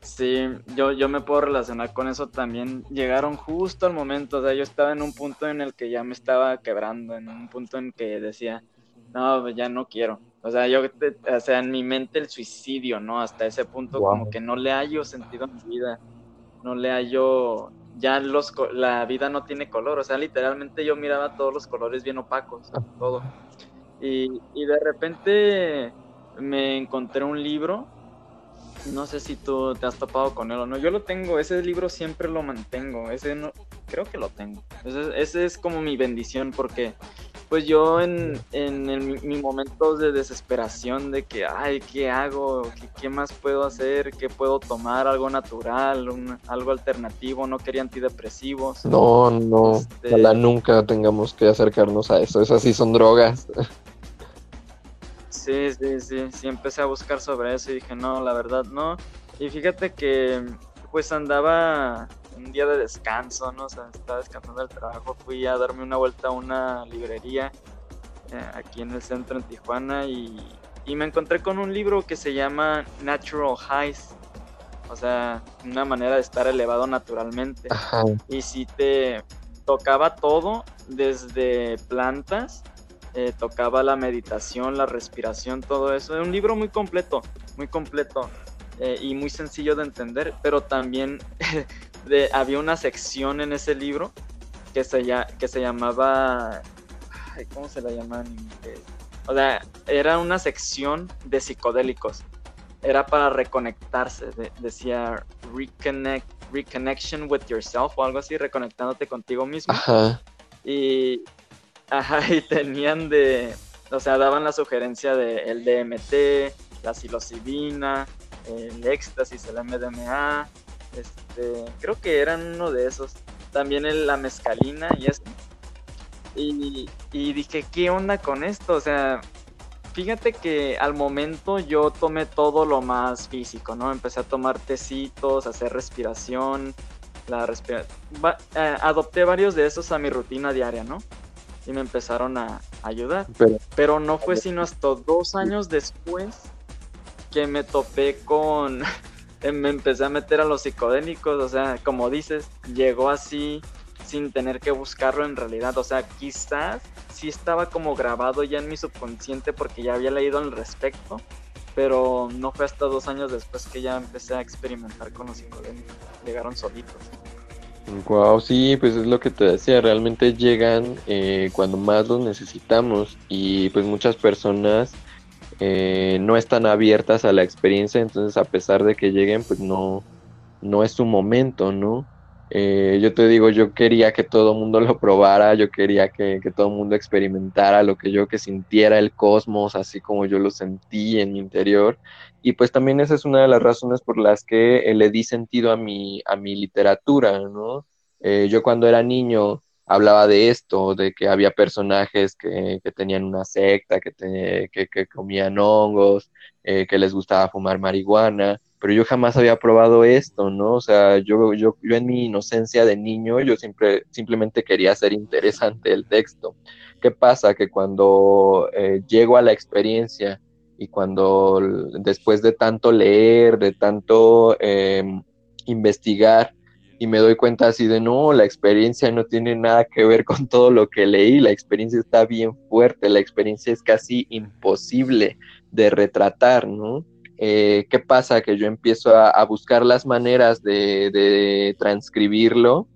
Sí, yo, yo me puedo relacionar con eso también. Llegaron justo al momento, o sea, yo estaba en un punto en el que ya me estaba quebrando, en un punto en que decía, no, ya no quiero. O sea, yo, o sea, en mi mente el suicidio, ¿no? Hasta ese punto como que no le hallo sentido a mi vida, no le hallo ya los, la vida no tiene color, o sea, literalmente yo miraba todos los colores bien opacos, ah. todo. Y, y de repente me encontré un libro, no sé si tú te has topado con él o no, yo lo tengo, ese libro siempre lo mantengo, ese no, creo que lo tengo, ese, ese es como mi bendición porque pues yo en, en, mi momento de desesperación de que, ay, ¿qué hago? ¿Qué, más puedo hacer? ¿Qué puedo tomar? ¿Algo natural? ¿Algo alternativo? No quería antidepresivos. No, no, este... ojalá nunca tengamos que acercarnos a eso. Esas sí son drogas. Sí, sí, sí, sí, empecé a buscar sobre eso y dije, no, la verdad no. Y fíjate que pues andaba un día de descanso, ¿no? O sea, estaba descansando del trabajo, fui a darme una vuelta a una librería eh, aquí en el centro en Tijuana y, y, me encontré con un libro que se llama Natural Highs, o sea, una manera de estar elevado naturalmente. Y si te tocaba todo, desde plantas, eh, tocaba la meditación, la respiración, todo eso. Es un libro muy completo, muy completo. Eh, y muy sencillo de entender, pero también había una sección en ese libro que se, que se llamaba, ¿cómo se la llaman? O sea, era una sección de psicodélicos. era para reconectarse, decía reconnect, reconnection with yourself o algo así, reconectándote contigo mismo. Ajá. Y, ajá, y tenían de, o sea, daban la sugerencia de el DMT, la psilocibina, el éxtasis, el MDMA, este, creo que eran uno de esos. También la mezcalina y eso. Y, y dije, ¿qué onda con esto? O sea, fíjate que al momento yo tomé todo lo más físico, ¿no? Empecé a tomar tecitos, hacer respiración, la respira eh, adopté varios de esos a mi rutina diaria, ¿no? Y me empezaron a ayudar. Pero, no fue sino hasta dos años después que me topé con... me empecé a meter a los psicodélicos, o sea, como dices, llegó así sin tener que buscarlo en realidad. O sea, quizás sí estaba como grabado ya en mi subconsciente porque ya había leído al respecto, pero no fue hasta dos años después que ya empecé a experimentar con los psicodélicos. Llegaron solitos. Wow, sí, pues es lo que te decía, realmente llegan eh, cuando más los necesitamos y pues muchas personas eh, no están abiertas a la experiencia, entonces a pesar de que lleguen, pues no, no es su momento, ¿no? Eh, yo te digo, yo quería que todo el mundo lo probara, yo quería que, que todo el mundo experimentara lo que yo, que sintiera el cosmos, así como yo lo sentí en mi interior. Y pues también esa es una de las razones por las que eh, le di sentido a mi, a mi literatura, ¿no? Yo cuando era niño hablaba de esto, de que había personajes que, que tenían una secta, que, que, comían hongos, que les gustaba fumar marihuana, pero yo jamás había probado esto, ¿no? O sea, yo, yo, yo en mi inocencia de niño, yo siempre, simplemente quería hacer interesante el texto. ¿Qué pasa? Que cuando eh, llego a la experiencia y cuando después de tanto leer, de tanto em, investigar, y me doy cuenta así de, no, la experiencia no tiene nada que ver con todo lo que leí, la experiencia está bien fuerte, la experiencia es casi imposible de retratar, ¿no? Eh, ¿Qué pasa? Que yo empiezo a, buscar las maneras de, transcribirlo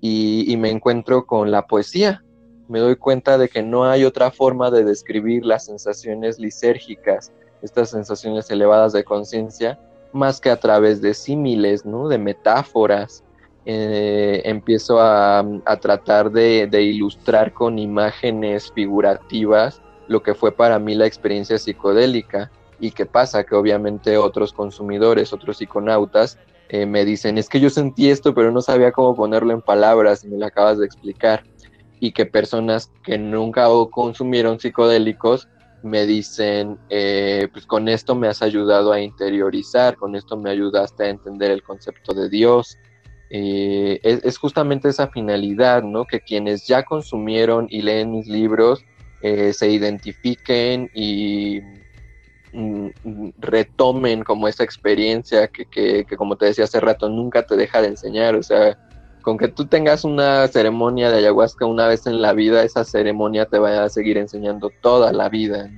y, me encuentro con la poesía. Me doy cuenta de que no hay otra forma de describir las sensaciones lisérgicas, estas sensaciones elevadas de conciencia, más que a través de símiles, ¿no? de metáforas. Eh, empiezo a, tratar de ilustrar con imágenes figurativas lo que fue para mí la experiencia psicodélica ¿Y qué pasa? Que obviamente otros consumidores, otros psiconautas, eh, me dicen, es que yo sentí esto, pero no sabía cómo ponerlo en palabras y me lo acabas de explicar. Y que personas que nunca consumieron psicodélicos me dicen, eh, pues con esto me has ayudado a interiorizar, con esto me ayudaste a entender el concepto de Dios. Eh, es, justamente esa finalidad, ¿no? Que quienes ya consumieron y leen mis libros se identifiquen y Mm, mm, retomen como esa experiencia que, que, que, como te decía hace rato, nunca te deja de enseñar. O sea, con que tú tengas una ceremonia de ayahuasca una vez en la vida, esa ceremonia te va a seguir enseñando toda la vida.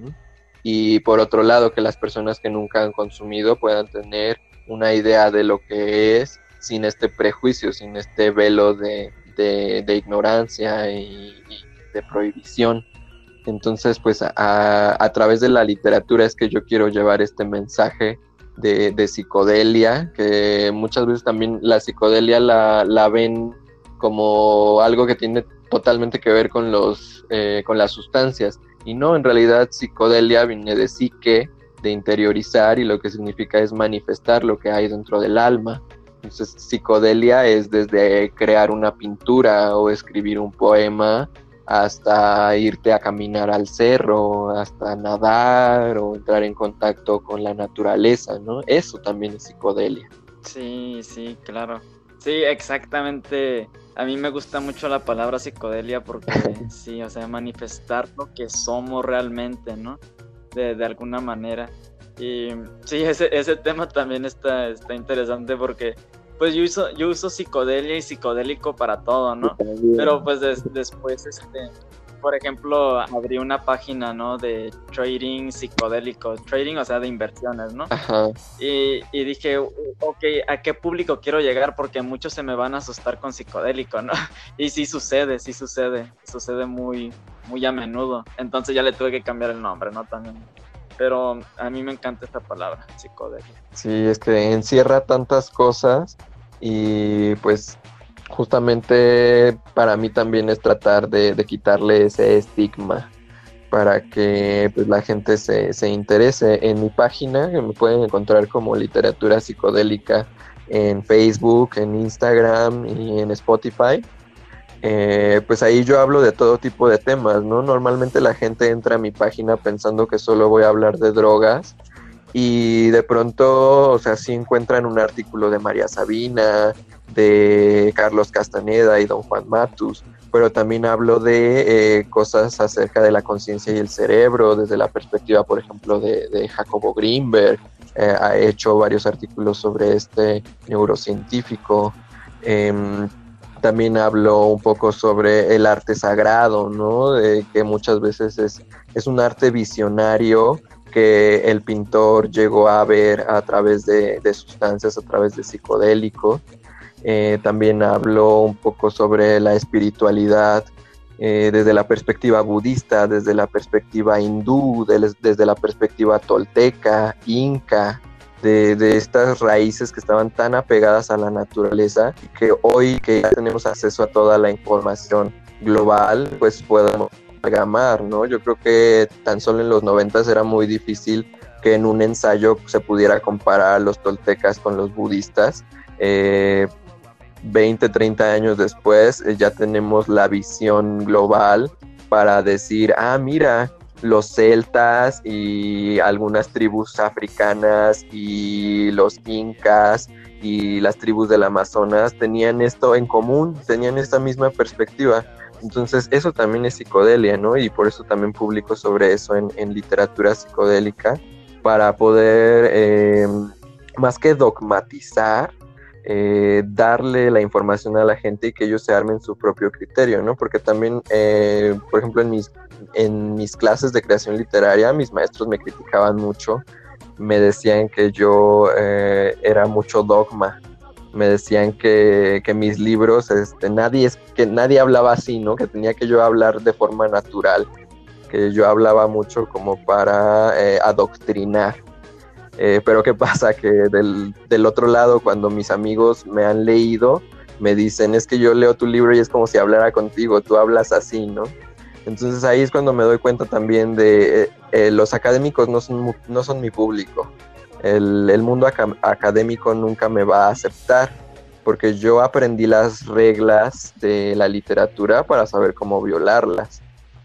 Y por otro lado, que las personas que nunca han consumido puedan tener una idea de lo que es sin este prejuicio, sin este velo de, de, ignorancia y de prohibición. Entonces, pues a, través de la literatura es que yo quiero llevar este mensaje de, psicodelia, que muchas veces también la psicodelia la, ven como algo que tiene totalmente que ver con, los, eh, con las sustancias. Y no, en realidad psicodelia viene de psique, de interiorizar, y lo que significa es manifestar lo que hay dentro del alma. Entonces, psicodelia es desde crear una pintura o escribir un poema hasta irte a caminar al cerro, hasta nadar o entrar en contacto con la naturaleza, ¿no? Eso también es psicodelia. Sí, sí, claro. Sí, exactamente. A mí me gusta mucho la palabra psicodelia porque sí, o sea, manifestar lo que somos realmente, ¿no? De, de alguna manera. Y sí, ese, ese tema también está, está interesante porque pues yo uso, yo uso psicodelia y psicodélico para todo, ¿no? Pero pues después, este, por ejemplo, abrí una página, ¿no? De trading psicodélico, trading, o sea, de inversiones, ¿no? Ajá. Y, y, dije, ok, ¿a qué público quiero llegar? Porque muchos se me van a asustar con psicodélico, ¿no? Y sí sucede, sí sucede, sucede muy, muy a menudo. Entonces ya le tuve que cambiar el nombre, ¿no? También. Pero a mí me encanta esta palabra, psicodelia. Sí, es que encierra tantas cosas y pues justamente para mí también es tratar de, quitarle ese estigma para que pues, la gente se, se, interese en mi página, que me pueden encontrar como literatura psicodélica en Facebook, en Instagram y en Spotify. Eh, pues ahí yo hablo de todo tipo de temas, ¿no? Normalmente la gente entra a mi página pensando que solo voy a hablar de drogas y de pronto, o sea, sí encuentran un artículo de María Sabina, de Carlos Castaneda y Don Juan Matus, pero también hablo de eh, cosas acerca de la conciencia y el cerebro, desde la perspectiva, por ejemplo, de, Jacobo Greenberg, eh, ha hecho varios artículos sobre este neurocientífico. Em, también hablo un poco sobre el arte sagrado, ¿no? De que muchas veces es, es un arte visionario que el pintor llegó a ver a través de, sustancias, a través de psicodélicos. Eh, también hablo un poco sobre la espiritualidad eh, desde la perspectiva budista, desde la perspectiva hindú, desde la perspectiva tolteca, inca, de, estas raíces que estaban tan apegadas a la naturaleza que hoy que ya tenemos acceso a toda la información global, pues podemos amalgamar, ¿no? Yo creo que tan solo en los noventas era muy difícil que en un ensayo se pudiera comparar a los toltecas con los budistas. 20, eh, 30 años después eh, ya tenemos la visión global para decir, ah, mira, los celtas y algunas tribus africanas y los incas y las tribus del Amazonas tenían esto en común, tenían esta misma perspectiva. Entonces eso también es psicodelia, ¿no? Y por eso también publico sobre eso en, literatura psicodélica, para poder, eh, más que dogmatizar, eh, darle la información a la gente y que ellos se armen su propio criterio, ¿no? Porque también, eh, por ejemplo, en mis en mis clases de creación literaria mis maestros me criticaban mucho, me decían que yo eh, era mucho dogma, me decían que, mis libros, este, nadie, es, que nadie hablaba así, ¿no? Que tenía que yo hablar de forma natural, que yo hablaba mucho como para eh, adoctrinar. Eh, pero ¿qué pasa? Que del, del otro lado, cuando mis amigos me han leído, me dicen, es que yo leo tu libro y es como si hablara contigo, tú hablas así, ¿no? Entonces ahí es cuando me doy cuenta también de eh, eh, los académicos no son, no son mi público. El, mundo académico nunca me va a aceptar porque yo aprendí las reglas de la literatura para saber cómo violarlas.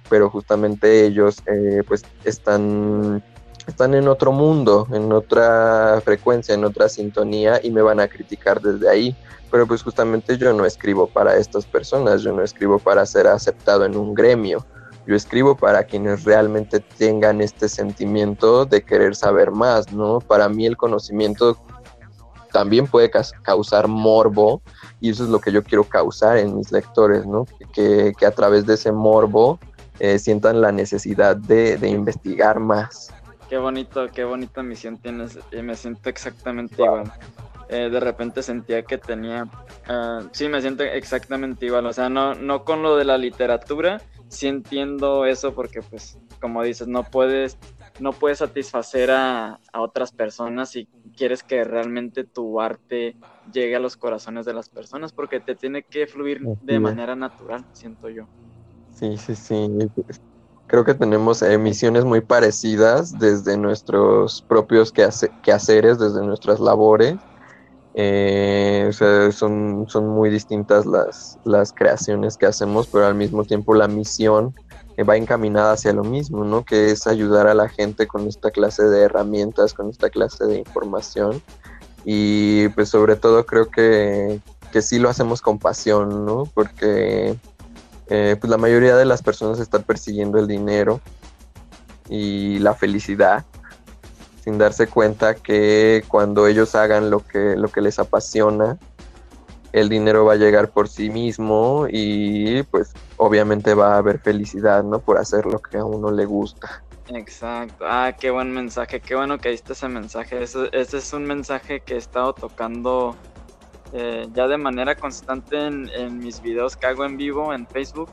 Pero justamente ellos eh, pues están, están en otro mundo, en otra frecuencia, en otra sintonía y me van a criticar desde ahí pero pues justamente yo no escribo para estas personas, yo no escribo para ser aceptado en un gremio, yo escribo para quienes realmente tengan este sentimiento de querer saber más, ¿no? Para mí el conocimiento también puede causar morbo y eso es lo que yo quiero causar en mis lectores, ¿no? Que, a través de ese morbo eh, sientan la necesidad de, investigar más. Qué bonito, qué bonita misión tienes, y me siento exactamente igual. Eh, de repente sentía que tenía, uh, sí, me siento exactamente igual, o sea, no, no con lo de la literatura, sí entiendo eso porque pues, como dices, no puedes, no puedes satisfacer a, a otras personas si quieres que realmente tu arte llegue a los corazones de las personas, porque te tiene que fluir de manera natural, siento yo. Sí, sí, sí. Creo que tenemos emisiones muy parecidas desde nuestros propios quehaceres, desde nuestras labores eh, son, son muy distintas las, las creaciones que hacemos, pero al mismo tiempo la misión va encaminada hacia lo mismo, ¿no? Que es ayudar a la gente con esta clase de herramientas, con esta clase de información. Y pues sobre todo creo que, que sí lo hacemos con pasión, ¿no? Porque eh, pues la mayoría de las personas están persiguiendo el dinero y la felicidad sin darse cuenta que cuando ellos hagan lo que, lo que les apasiona, el dinero va a llegar por sí mismo y pues obviamente va a haber felicidad, ¿no? Por hacer lo que a uno le gusta. Exacto. Ah, qué buen mensaje. Qué bueno que diste ese mensaje. Ese, es un mensaje que he estado tocando eh, ya de manera constante en, mis videos que hago en vivo en Facebook.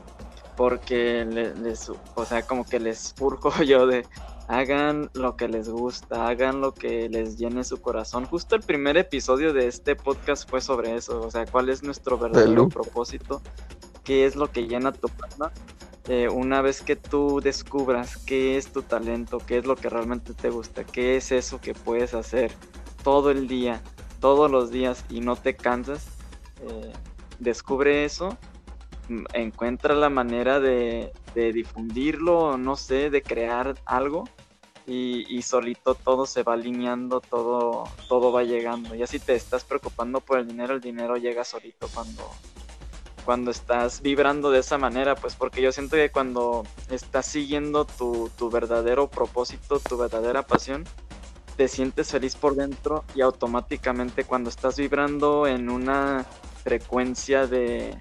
Porque les, o sea, como que les furjo yo de, hagan lo que les gusta, hagan lo que les llene su corazón. Justo el primer episodio de este podcast fue sobre eso, o sea, cuál es nuestro verdadero propósito, qué es lo que llena tu alma. Eh, una vez que tú descubras qué es tu talento, qué es lo que realmente te gusta, qué es eso que puedes hacer todo el día, todos los días y no te cansas, eh, descubre eso, encuentra la manera de, difundirlo, no sé, de crear algo y, solito todo se va alineando, todo, todo va llegando. Y así te estás preocupando por el dinero, el dinero llega solito cuando, cuando estás vibrando de esa manera, pues porque yo siento que cuando estás siguiendo tu, tu verdadero propósito, tu verdadera pasión, te sientes feliz por dentro y automáticamente cuando estás vibrando en una frecuencia de,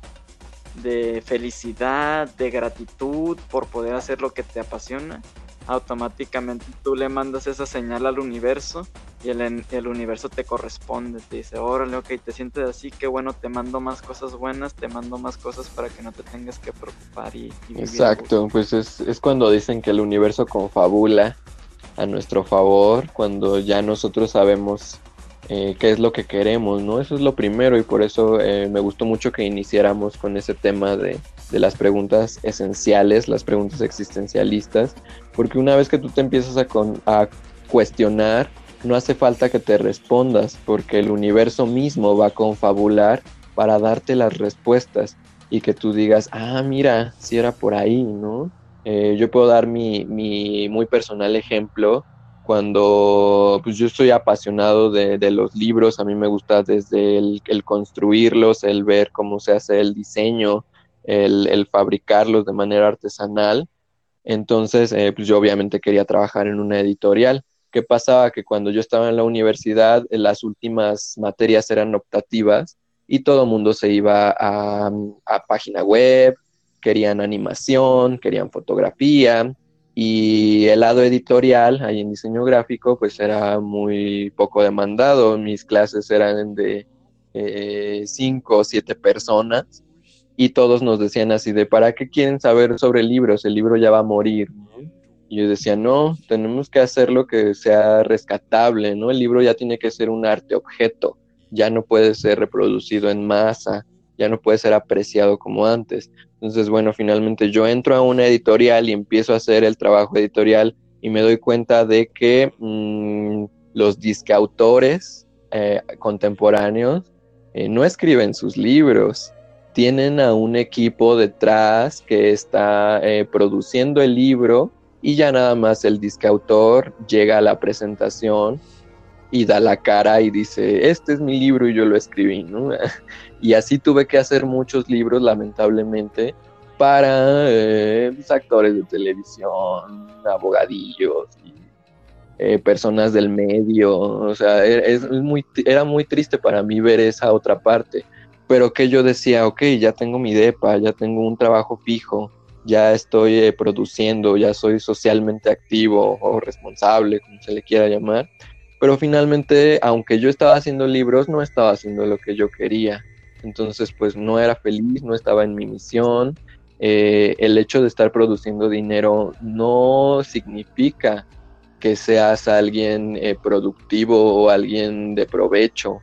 de felicidad, de gratitud por poder hacer lo que te apasiona, automáticamente tú le mandas esa señal al universo y el, el, universo te corresponde, te dice, órale, ok, te sientes así, qué bueno, te mando más cosas buenas, te mando más cosas para que no te tengas que preocupar y... Exacto, pues es, es cuando dicen que el universo confabula a nuestro favor, cuando ya nosotros sabemos eh, qué es lo que queremos, ¿no? Eso es lo primero y por eso eh, me gustó mucho que iniciáramos con ese tema de, de, las preguntas esenciales, las preguntas existencialistas, porque una vez que tú te empiezas a, a cuestionar, no hace falta que te respondas, porque el universo mismo va a confabular para darte las respuestas y que tú digas, ah, mira, si era por ahí, ¿no? Eh, yo puedo dar mi, mi muy personal ejemplo cuando pues yo estoy apasionado de, los libros, a mí me gusta desde el, construirlos, el ver cómo se hace el diseño, el, fabricarlos de manera artesanal. Entonces, eh, pues yo obviamente quería trabajar en una editorial. ¿Qué pasaba? Que cuando yo estaba en la universidad, las últimas materias eran optativas y todo el mundo se iba a, a página web, querían animación, querían fotografía, y el lado editorial, ahí en diseño gráfico, pues era muy poco demandado. Mis clases eran de eh, cinco o siete personas y todos nos decían así de, ¿para qué quieren saber sobre libros? El libro ya va a morir. Y yo decía, no, tenemos que hacer lo que sea rescatable, ¿no? El libro ya tiene que ser un arte objeto, ya no puede ser reproducido en masa, ya no puede ser apreciado como antes. Entonces, bueno, finalmente yo entro a una editorial y empiezo a hacer el trabajo editorial y me doy cuenta de que mm, los discautores eh, contemporáneos eh, no escriben sus libros, tienen a un equipo detrás que está eh, produciendo el libro y ya nada más el discautor llega a la presentación y da la cara y dice, este es mi libro y yo lo escribí, ¿no? y así tuve que hacer muchos libros, lamentablemente, para eh, pues, actores de televisión, abogadillos, eh, personas del medio, o sea, e-, es, muy, era muy triste para mí ver esa otra parte, pero que yo decía, ok, ya tengo mi DEPA, ya tengo un trabajo fijo, ya estoy eh, produciendo, ya soy socialmente activo o responsable, como se le quiera llamar, pero finalmente, aunque yo estaba haciendo libros, no estaba haciendo lo que yo quería. Entonces, pues no era feliz, no estaba en mi misión. Eh, el hecho de estar produciendo dinero no significa que seas alguien eh, productivo o alguien de provecho.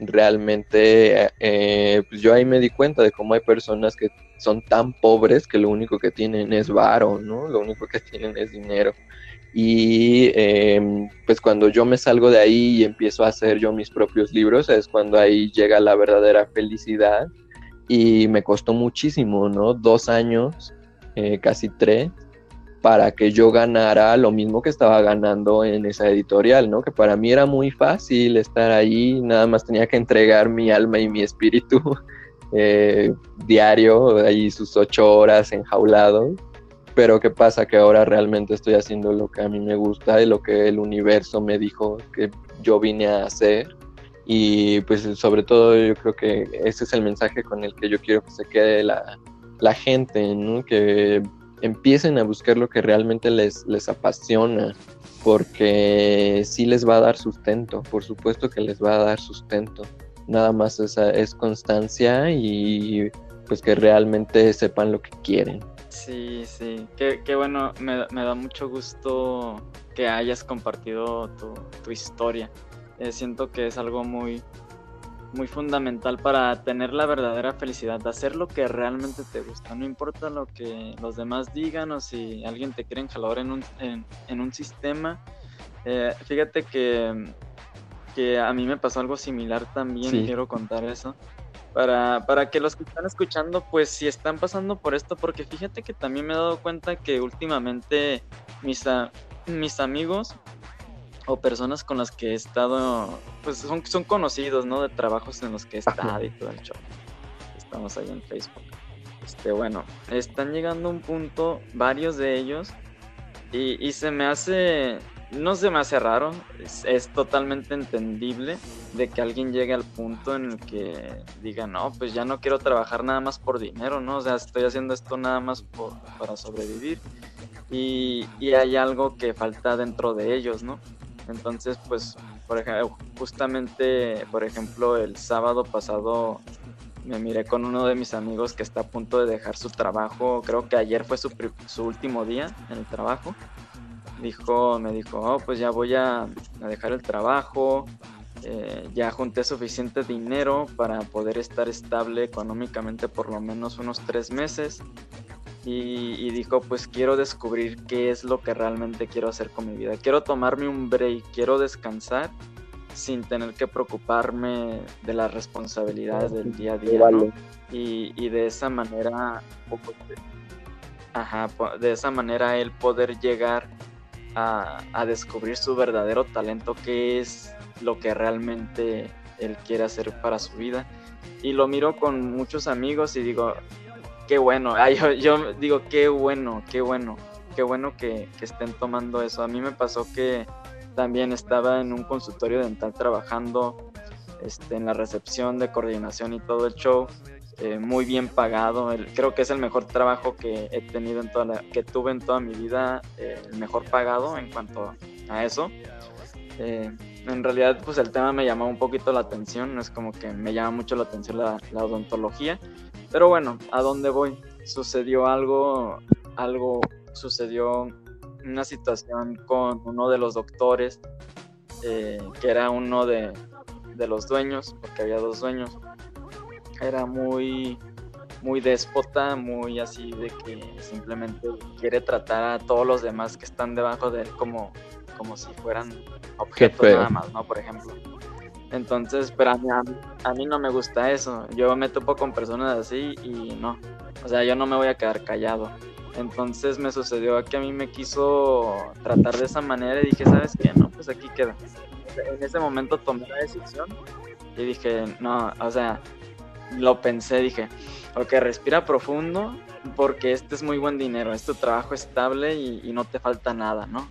Realmente, eh, pues yo ahí me di cuenta de cómo hay personas que son tan pobres que lo único que tienen es varo, ¿no? Lo único que tienen es dinero. Y em, pues cuando yo me salgo de ahí y empiezo a hacer yo mis propios libros, es cuando ahí llega la verdadera felicidad. Y me costó muchísimo, ¿no? Dos años, eh, casi tres, para que yo ganara lo mismo que estaba ganando en esa editorial, ¿no? Que para mí era muy fácil estar ahí, nada más tenía que entregar mi alma y mi espíritu eh, diario, ahí sus ocho horas enjaulados pero ¿qué pasa? Que ahora realmente estoy haciendo lo que a mí me gusta y lo que el universo me dijo que yo vine a hacer. Y pues sobre todo yo creo que ese es el mensaje con el que yo quiero que se quede la, la gente, ¿no? Que empiecen a buscar lo que realmente les, les apasiona, porque sí les va a dar sustento, por supuesto que les va a dar sustento. Nada más esa es constancia y pues que realmente sepan lo que quieren. Sí, sí, qué, qué bueno, me, me, da mucho gusto que hayas compartido tu, tu historia. Eh, siento que es algo muy, muy fundamental para tener la verdadera felicidad, hacer lo que realmente te gusta, no importa lo que los demás digan o si alguien te quiere enjalar en un, en, un sistema. Eh, fíjate que, que a mí me pasó algo similar también, quiero contar eso para, para que los que están escuchando, pues si están pasando por esto, porque fíjate que también me he dado cuenta que últimamente mis, mis amigos o personas con las que he estado, pues son, son conocidos, ¿no? De trabajos en los que he estado y todo el show. Estamos ahí en Facebook. Este, bueno, están llegando a un punto, varios de ellos, y, y se me hace no se me hace raro, es, totalmente entendible de que alguien llegue al punto en el que diga, no, pues ya no quiero trabajar nada más por dinero, ¿no? O sea, estoy haciendo esto nada más por, para sobrevivir y, y, hay algo que falta dentro de ellos, ¿no? Entonces, pues, por ejemplo, justamente, por ejemplo, el sábado pasado me miré con uno de mis amigos que está a punto de dejar su trabajo, creo que ayer fue su, su último día en el trabajo dijo, me dijo, oh, pues ya voy a, dejar el trabajo, eh, ya junté suficiente dinero para poder estar estable económicamente por lo menos unos tres meses. Y, dijo, pues quiero descubrir qué es lo que realmente quiero hacer con mi vida. Quiero tomarme un break, quiero descansar sin tener que preocuparme de las responsabilidades del día a día. Y, y, de esa manera, ajá, de esa manera él poder llegar a, descubrir su verdadero talento, qué es lo que realmente él quiere hacer para su vida. Y lo miro con muchos amigos y digo, qué bueno, yo, digo, qué bueno, qué bueno, qué bueno que, estén tomando eso. A mí me pasó que también estaba en un consultorio dental trabajando este, en la recepción de coordinación y todo el show eh, muy bien pagado. creo que es el mejor trabajo que he tenido en toda la, que tuve en toda mi vida, eh, el mejor pagado en cuanto a eso. Eh, en realidad, pues el tema me llamó un poquito la atención, no es como que me llama mucho la atención la, odontología, pero bueno, ¿a dónde voy? Sucedió algo, algo sucedió una situación con uno de los doctores, que era uno de, de los dueños, porque había dos dueños era muy, muy déspota, muy así de que simplemente quiere tratar a todos los demás que están debajo de él como, como si fueran objetos nada más, ¿no? Por ejemplo. Entonces, pero a mí, a mí, no me gusta eso. Yo me topo con personas así y no. O sea, yo no me voy a quedar callado. Entonces me sucedió que a mí me quiso tratar de esa manera y dije, ¿sabes qué? No, pues aquí queda. En ese momento tomé la decisión y dije, no, o sea, lo pensé, dije, ok, respira profundo porque este es muy buen dinero, es tu trabajo estable y, no te falta nada, ¿no?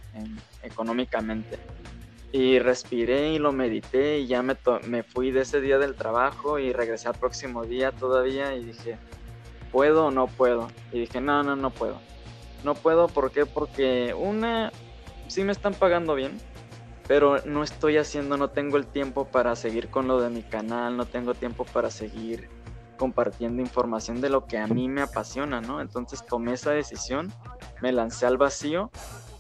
económicamente. Y respiré y lo medité y ya me, me fui de ese día del trabajo y regresé al próximo día todavía y dije, ¿puedo o no puedo? Y dije, no, no, no puedo. No puedo, ¿por qué? Porque una, sí me están pagando bien, pero no estoy haciendo, no tengo el tiempo para seguir con lo de mi canal, no tengo tiempo para seguir compartiendo información de lo que a mí me apasiona, ¿no? Entonces tomé esa decisión, me lancé al vacío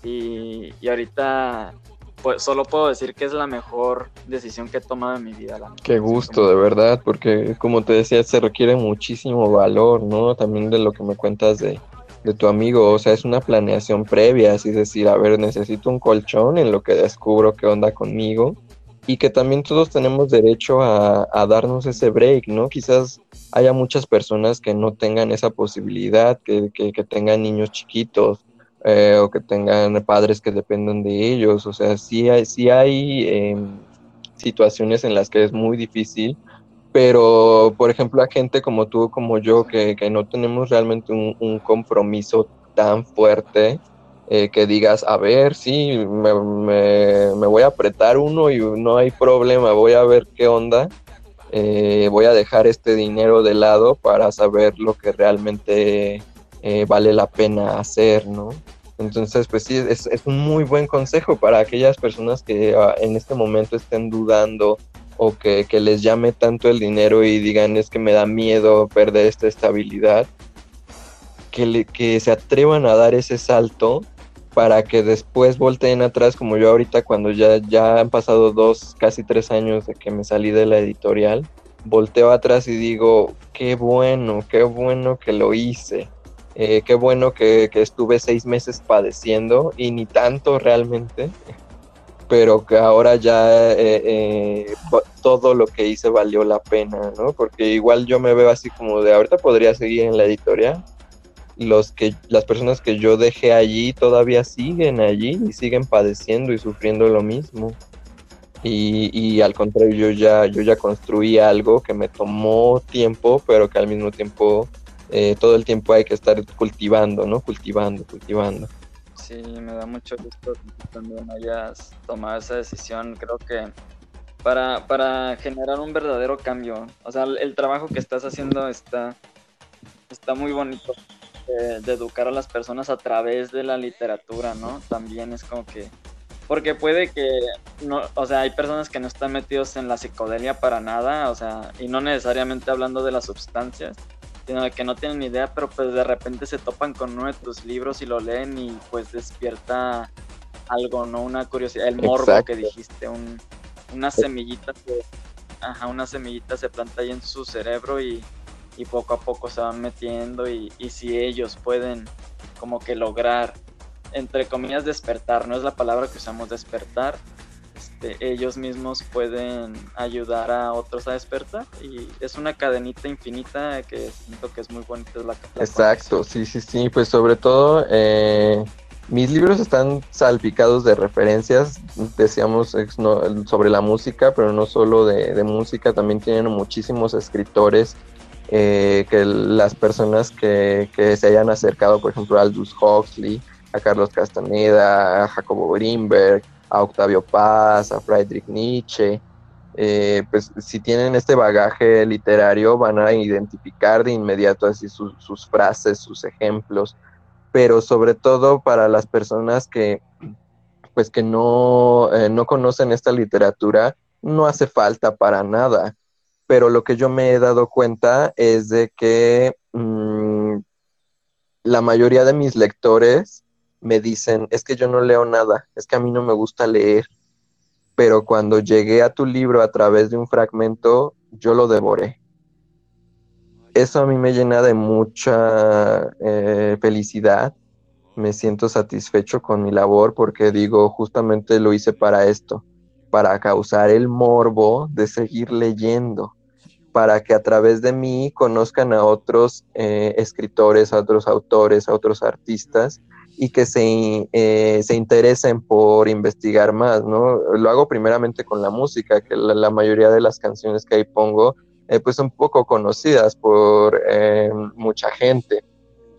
y, ahorita pues solo puedo decir que es la mejor decisión que he tomado en mi vida. Qué gusto, de verdad, porque como te decía, se requiere muchísimo valor, ¿no? También de lo que me cuentas de, de tu amigo, o sea, es una planeación previa, así es decir, a ver, necesito un colchón en lo que descubro qué onda conmigo y que también todos tenemos derecho a, darnos ese break, ¿no? Quizás haya muchas personas que no tengan esa posibilidad, que, tengan niños chiquitos eh, o que tengan padres que dependan de ellos, o sea, sí hay, sí hay em, situaciones en las que es muy difícil pero por ejemplo a gente como tú, como yo, que, no tenemos realmente un, compromiso tan fuerte, eh, que digas, a ver, sí, me, me, voy a apretar uno y no hay problema, voy a ver qué onda, eh, voy a dejar este dinero de lado para saber lo que realmente eh, vale la pena hacer, ¿no? Entonces, pues sí, es, es, un muy buen consejo para aquellas personas que ah, en este momento estén dudando o que, les llame tanto el dinero y digan es que me da miedo perder esta estabilidad, que, que se atrevan a dar ese salto para que después volteen atrás, como yo ahorita cuando ya, ya han pasado dos, casi tres años de que me salí de la editorial, volteo atrás y digo, qué bueno, qué bueno que lo hice, eh, qué bueno que, estuve seis meses padeciendo y ni tanto realmente, pero que ahora ya eh, eh, todo lo que hice valió la pena, ¿no? Porque igual yo me veo así como de ahorita podría seguir en la editorial, los que las personas que yo dejé allí todavía siguen allí y siguen padeciendo y sufriendo lo mismo. Y, al contrario, yo ya, yo ya construí algo que me tomó tiempo, pero que al mismo tiempo eh, todo el tiempo hay que estar cultivando, ¿no? Cultivando, cultivando. Sí, me da mucho gusto que también hayas tomado esa decisión. Creo que para, para generar un verdadero cambio, o sea, el, trabajo que estás haciendo está, está muy bonito. De, de educar a las personas a través de la literatura, ¿no? También es como que porque puede que, no, o sea, hay personas que no están metidos en la psicodelia para nada, o sea, y no necesariamente hablando de las sustancias, sino que no tienen idea, pero pues de repente se topan con uno de tus libros y lo leen y pues despierta algo, ¿no? Una curiosidad, el morbo que dijiste, un, una semillita se, ajá, una semillita se planta ahí en su cerebro y, y poco a poco se van metiendo y, y si ellos pueden como que lograr entre comillas, despertar, no es la palabra que usamos despertar. Este, ellos mismos pueden ayudar a otros a despertar. Y es una cadenita infinita que siento que es muy bonita. la, Exacto, sí, sí, sí, pues sobre todo eh, mis libros están salpicados de referencias, decíamos sobre la música, pero no solo de, música, también tienen muchísimos escritores eh, que las personas que, que, se hayan acercado, por ejemplo, Aldous Huxley, a Carlos Castaneda, a Jacobo Greenberg, a Octavio Paz, a Friedrich Nietzsche. Eh, pues si tienen este bagaje literario van a identificar de inmediato así sus frases, sus ejemplos, pero sobre todo para las personas que pues que no, eh, no conocen esta literatura, no hace falta para nada. Pero lo que yo me he dado cuenta es de que mm, la mayoría de mis lectores me dicen, es que yo no leo nada, es que a mí no me gusta leer, pero cuando llegué a tu libro a través de un fragmento, yo lo devoré. Eso a mí me llena de mucha eh, felicidad, me siento satisfecho con mi labor porque digo, justamente lo hice para esto, para causar el morbo de seguir leyendo, para que a través de mí conozcan a otros eh, escritores, a otros autores, a otros artistas y que se, eh, se interesen por investigar más, ¿no? Lo hago primeramente con la música, que la, mayoría de las canciones que ahí pongo, eh, pues son poco conocidas por eh, mucha gente.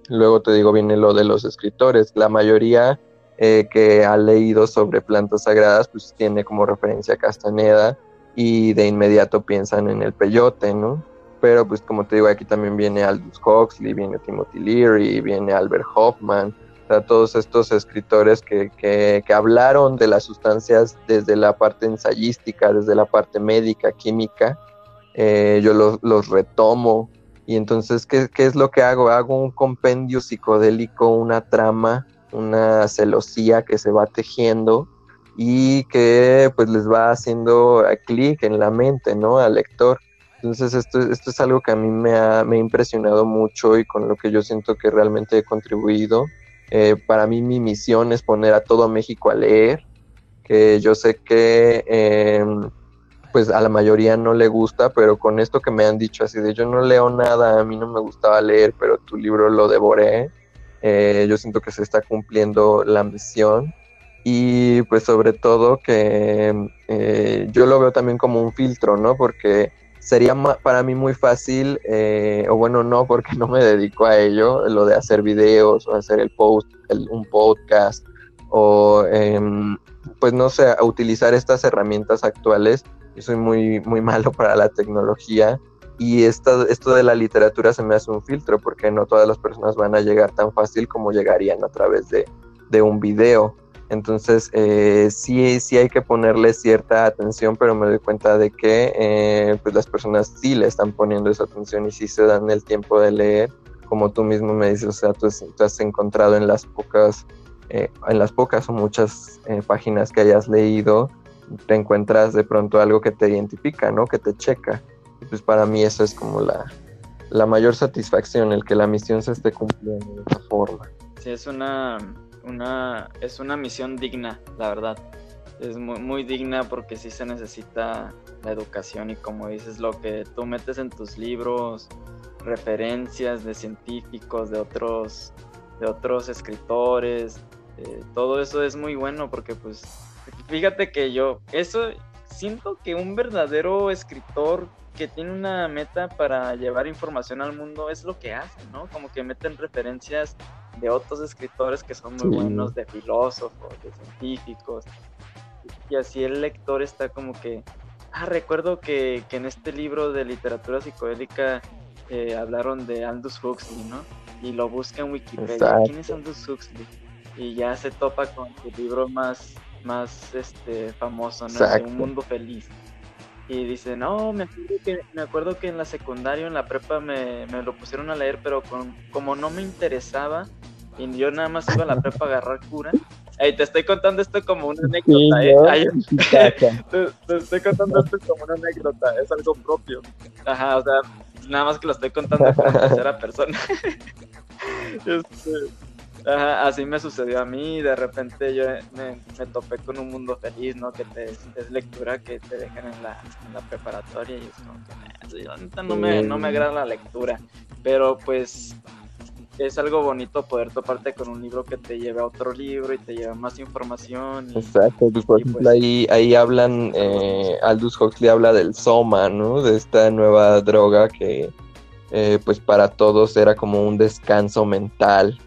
Luego te digo, viene lo de los escritores. La mayoría que ha leído sobre plantas sagradas, pues tiene como referencia a Castaneda y de inmediato piensan en el peyote, ¿no? Pero pues como te digo, aquí también viene Aldous Huxley, viene Timothy Leary, viene Albert Hoffman, todos estos escritores que, que, hablaron de las sustancias desde la parte ensayística, desde la parte médica, química, eh, yo los, los, retomo. Y entonces, ¿qué, ¿qué, es lo que hago? Hago un compendio psicodélico, una trama, una celosía que se va tejiendo y que pues les va haciendo clic en la mente, ¿no? Al lector. Entonces esto, esto es algo que a mí me ha, me ha impresionado mucho y con lo que yo siento que realmente he contribuido eh, para mí mi misión es poner a todo México a leer, que yo sé que em, pues a la mayoría no le gusta, pero con esto que me han dicho así de yo no leo nada, a mí no me gustaba leer, pero tu libro lo devoré, eh, yo siento que se está cumpliendo la misión y pues sobre todo que eh, yo lo veo también como un filtro, ¿no? Porque sería para mí muy fácil, eh, o bueno, no, porque no me dedico a ello, lo de hacer videos o hacer el post, un podcast, o em, pues no sé, utilizar estas herramientas actuales. Yo soy muy, muy malo para la tecnología y esto, esto de la literatura se me hace un filtro porque no todas las personas van a llegar tan fácil como llegarían a través de, de un video. Entonces, eh, sí, sí hay que ponerle cierta atención, pero me doy cuenta de que eh, pues las personas sí le están poniendo esa atención y sí se dan el tiempo de leer. como tú mismo me dices, o sea, tú, has encontrado en las pocas, eh, en las pocas o muchas eh, páginas que hayas leído, te encuentras de pronto algo que te identifica, ¿no? Que te checa. Y pues para mí eso es como la, la mayor satisfacción, el que la misión se esté cumpliendo de esa forma. Sí, es una, una, es una misión digna, la verdad. Es muy, muy digna porque sí se necesita la educación y como dices, lo que tú metes en tus libros, referencias de científicos, de otros, de otros escritores, eh, todo eso es muy bueno porque pues fíjate que yo, eso siento que un verdadero escritor que tiene una meta para llevar información al mundo es lo que hace, ¿no? Como que meten referencias de otros escritores que son muy buenos, de filósofos, de científicos. Y así el lector está como que, ah, recuerdo que, que en este libro de literatura psicodélica eh, hablaron de Aldous Huxley, ¿no? Y lo busca en Wikipedia. ¿Quién es Aldous Huxley? Y ya se topa con el libro más, más este, famoso, ¿no? un mundo feliz. Y dice, no, me acuerdo, que, me acuerdo que en la secundaria, en la prepa, me, me lo pusieron a leer, pero con, como no me interesaba, y yo nada más iba a la prepa a agarrar cura. Ey, te estoy contando esto como una anécdota, ¿eh? te, estoy contando esto como una anécdota, es algo propio. Ajá, o sea, nada más que lo estoy contando en tercera persona. Este, así me sucedió a mí, de repente yo me, topé con un mundo feliz, ¿no? Que te, es lectura que te dejan en la, preparatoria y es como que no me, no me agrada la lectura, pero pues es algo bonito poder toparte con un libro que te lleve a otro libro y te lleva más información. Exacto, pues, por ejemplo pues ahí, ahí hablan, eh, Aldous Huxley habla del Soma, ¿no? De esta nueva droga que eh, pues para todos era como un descanso mental.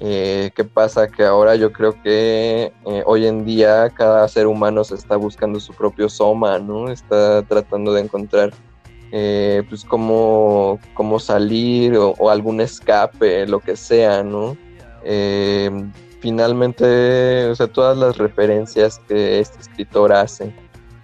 Eh, ¿Qué pasa? Que ahora yo creo que eh, hoy en día cada ser humano se está buscando su propio soma, ¿no? Está tratando de encontrar eh, pues cómo, cómo salir o, algún escape, lo que sea, ¿no? Eh, finalmente, o sea, todas las referencias que este escritor hace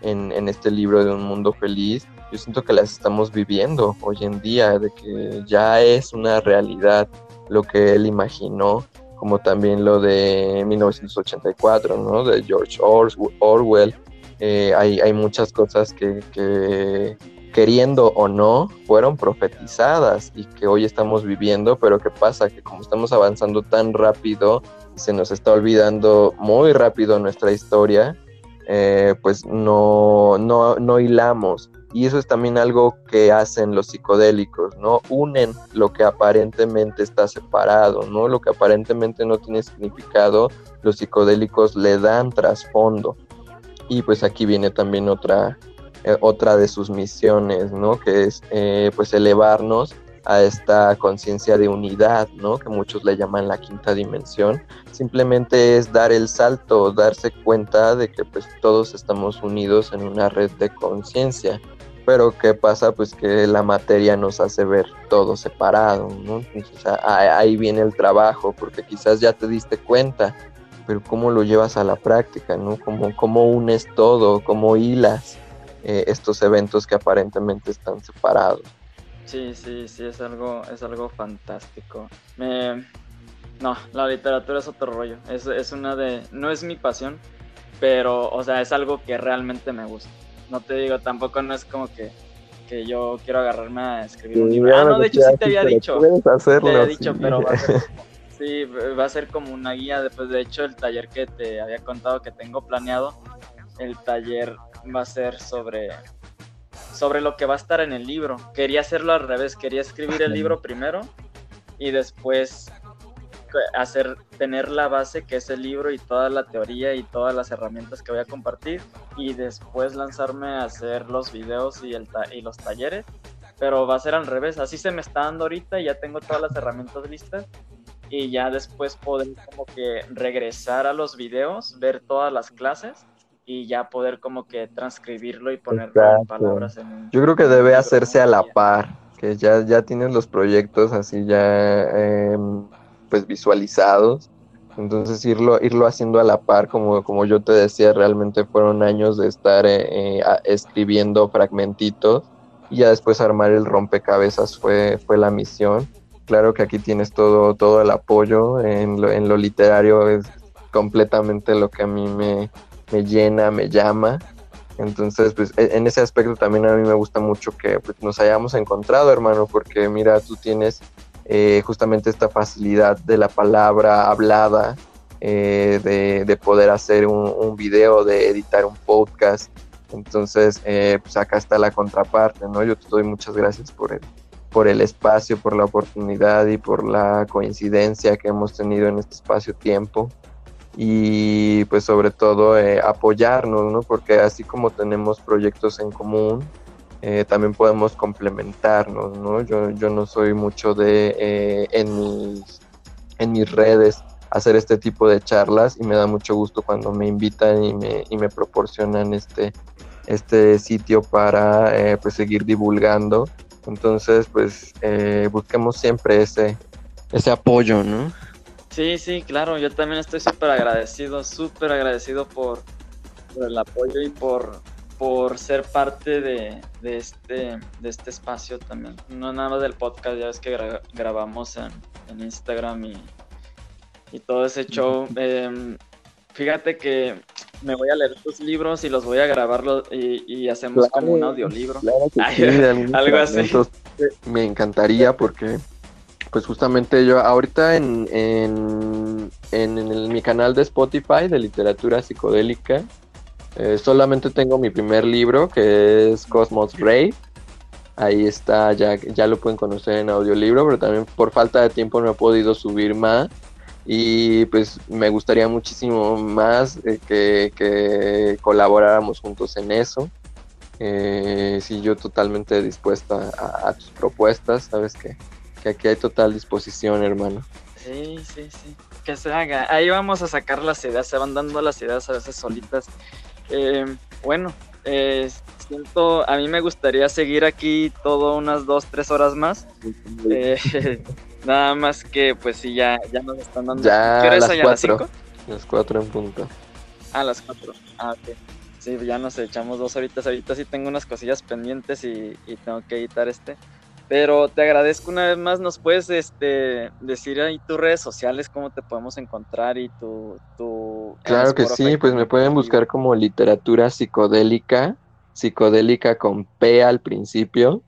en, este libro de Un Mundo Feliz, yo siento que las estamos viviendo hoy en día, de que ya es una realidad lo que él imaginó, como también lo de 1984, ¿no? De George Orwell. Eh, hay, hay, muchas cosas que queriendo o no, fueron profetizadas y que hoy estamos viviendo, pero ¿qué pasa? Que como estamos avanzando tan rápido, se nos está olvidando muy rápido nuestra historia, eh, pues no, no, no hilamos. Y eso es también algo que hacen los psicodélicos, ¿no? Unen lo que aparentemente está separado, ¿no? Lo que aparentemente no tiene significado, los psicodélicos le dan trasfondo. Y pues aquí viene también otra, eh, otra de sus misiones, ¿no? Que es eh, pues elevarnos a esta conciencia de unidad, ¿no? Que muchos le llaman la quinta dimensión. Simplemente es dar el salto, darse cuenta de que pues todos estamos unidos en una red de conciencia. Pero ¿qué pasa? Pues que la materia nos hace ver todo separado, ¿no? Entonces ahí viene el trabajo, porque quizás ya te diste cuenta, pero ¿cómo lo llevas a la práctica, ¿no? ¿Cómo, cómo unes todo? ¿Cómo hilas? Eh, estos eventos que aparentemente están separados. Sí, sí, sí, es algo, es algo fantástico. Me... No, la literatura es otro rollo. Es, es una de... No es mi pasión, pero, o sea, es algo que realmente me gusta. No te digo, tampoco no es como que, que yo quiero agarrarme a escribir un libro. Ah, no, de hecho sí te había dicho. Hacerlo, te había dicho, pero va a ser... Sí, va a ser como una guía. Después, de hecho, el taller que te había contado que tengo planeado, el taller va a ser sobre, sobre lo que va a estar en el libro. Quería hacerlo al revés, quería escribir el libro primero y después hacer tener la base que es el libro y toda la teoría y todas las herramientas que voy a compartir y después lanzarme a hacer los videos y, el y los talleres pero va a ser al revés así se me está dando ahorita ya tengo todas las herramientas listas y ya después poder como que regresar a los videos ver todas las clases y ya poder como que transcribirlo y poner palabras en Yo creo que debe hacerse a la par, que ya, ya tienes los proyectos así ya em, pues visualizados. Entonces irlo, irlo haciendo a la par, como, como yo te decía, realmente fueron años de estar eh, eh, escribiendo fragmentitos y ya después armar el rompecabezas fue, fue la misión. claro que aquí tienes todo, todo el apoyo. En lo, en lo literario es completamente lo que a mí me, me llena, me llama. Entonces, pues e, en ese aspecto también a mí me gusta mucho que pues, nos hayamos encontrado, hermano, porque mira, tú tienes eh, justamente esta facilidad de la palabra hablada, eh, de, poder hacer un, un, video, de editar un podcast. Entonces, eh, pues acá está la contraparte, ¿no? Yo te doy muchas gracias por el, por el espacio, por la oportunidad y por la coincidencia que hemos tenido en este espacio-tiempo y pues sobre todo eh, apoyarnos, ¿no? Porque así como tenemos proyectos en común, eh, también podemos complementarnos, ¿no? Yo, yo no soy mucho de eh, en, mis, en mis redes hacer este tipo de charlas y me da mucho gusto cuando me invitan y me, y me proporcionan este, este sitio para pues seguir divulgando. Entonces, pues busquemos siempre ese, ese apoyo, ¿no? Sí, sí, claro, yo también estoy súper agradecido, súper agradecido por, el apoyo y por, por ser parte de, este, de este espacio también. No nada del podcast, ya ves que grabamos en, Instagram y, todo ese show. Em, fíjate que me voy a leer tus libros y los voy a grabar y, hacemos como un audiolibro. algo así. Me encantaría porque pues justamente yo ahorita en, en, mi canal de Spotify de literatura psicodélica, eh, solamente tengo mi primer libro que es Cosmos Ray. Ahí está, ya, ya lo pueden conocer en audiolibro, pero también por falta de tiempo no he podido subir más. Y pues me gustaría muchísimo más eh, que, colaboráramos juntos en eso. Eh, si yo totalmente dispuesta a, a tus propuestas, sabes que que aquí hay total disposición, hermano. Sí, sí, sí. Que se haga. Ahí vamos a sacar las ideas, se van dando las ideas a veces solitas. Eh, bueno, eh, siento, a mí me gustaría seguir aquí todo unas dos, tres horas más. Eh, nada más que, pues sí, ya, ya nos están dando. Ya ¿Qué las cuatro. Las cuatro en punto. Ah, las cuatro. Ah, ok. Sí, ya nos echamos dos horitas. Ahorita sí tengo unas cosillas pendientes y, y tengo que editar este. Pero te agradezco una vez más, nos puedes este, decir ahí tus redes sociales, cómo te podemos encontrar y tu... tu claro que sí, pues me pueden buscar como literatura psicodélica, psicodélica con P al principio.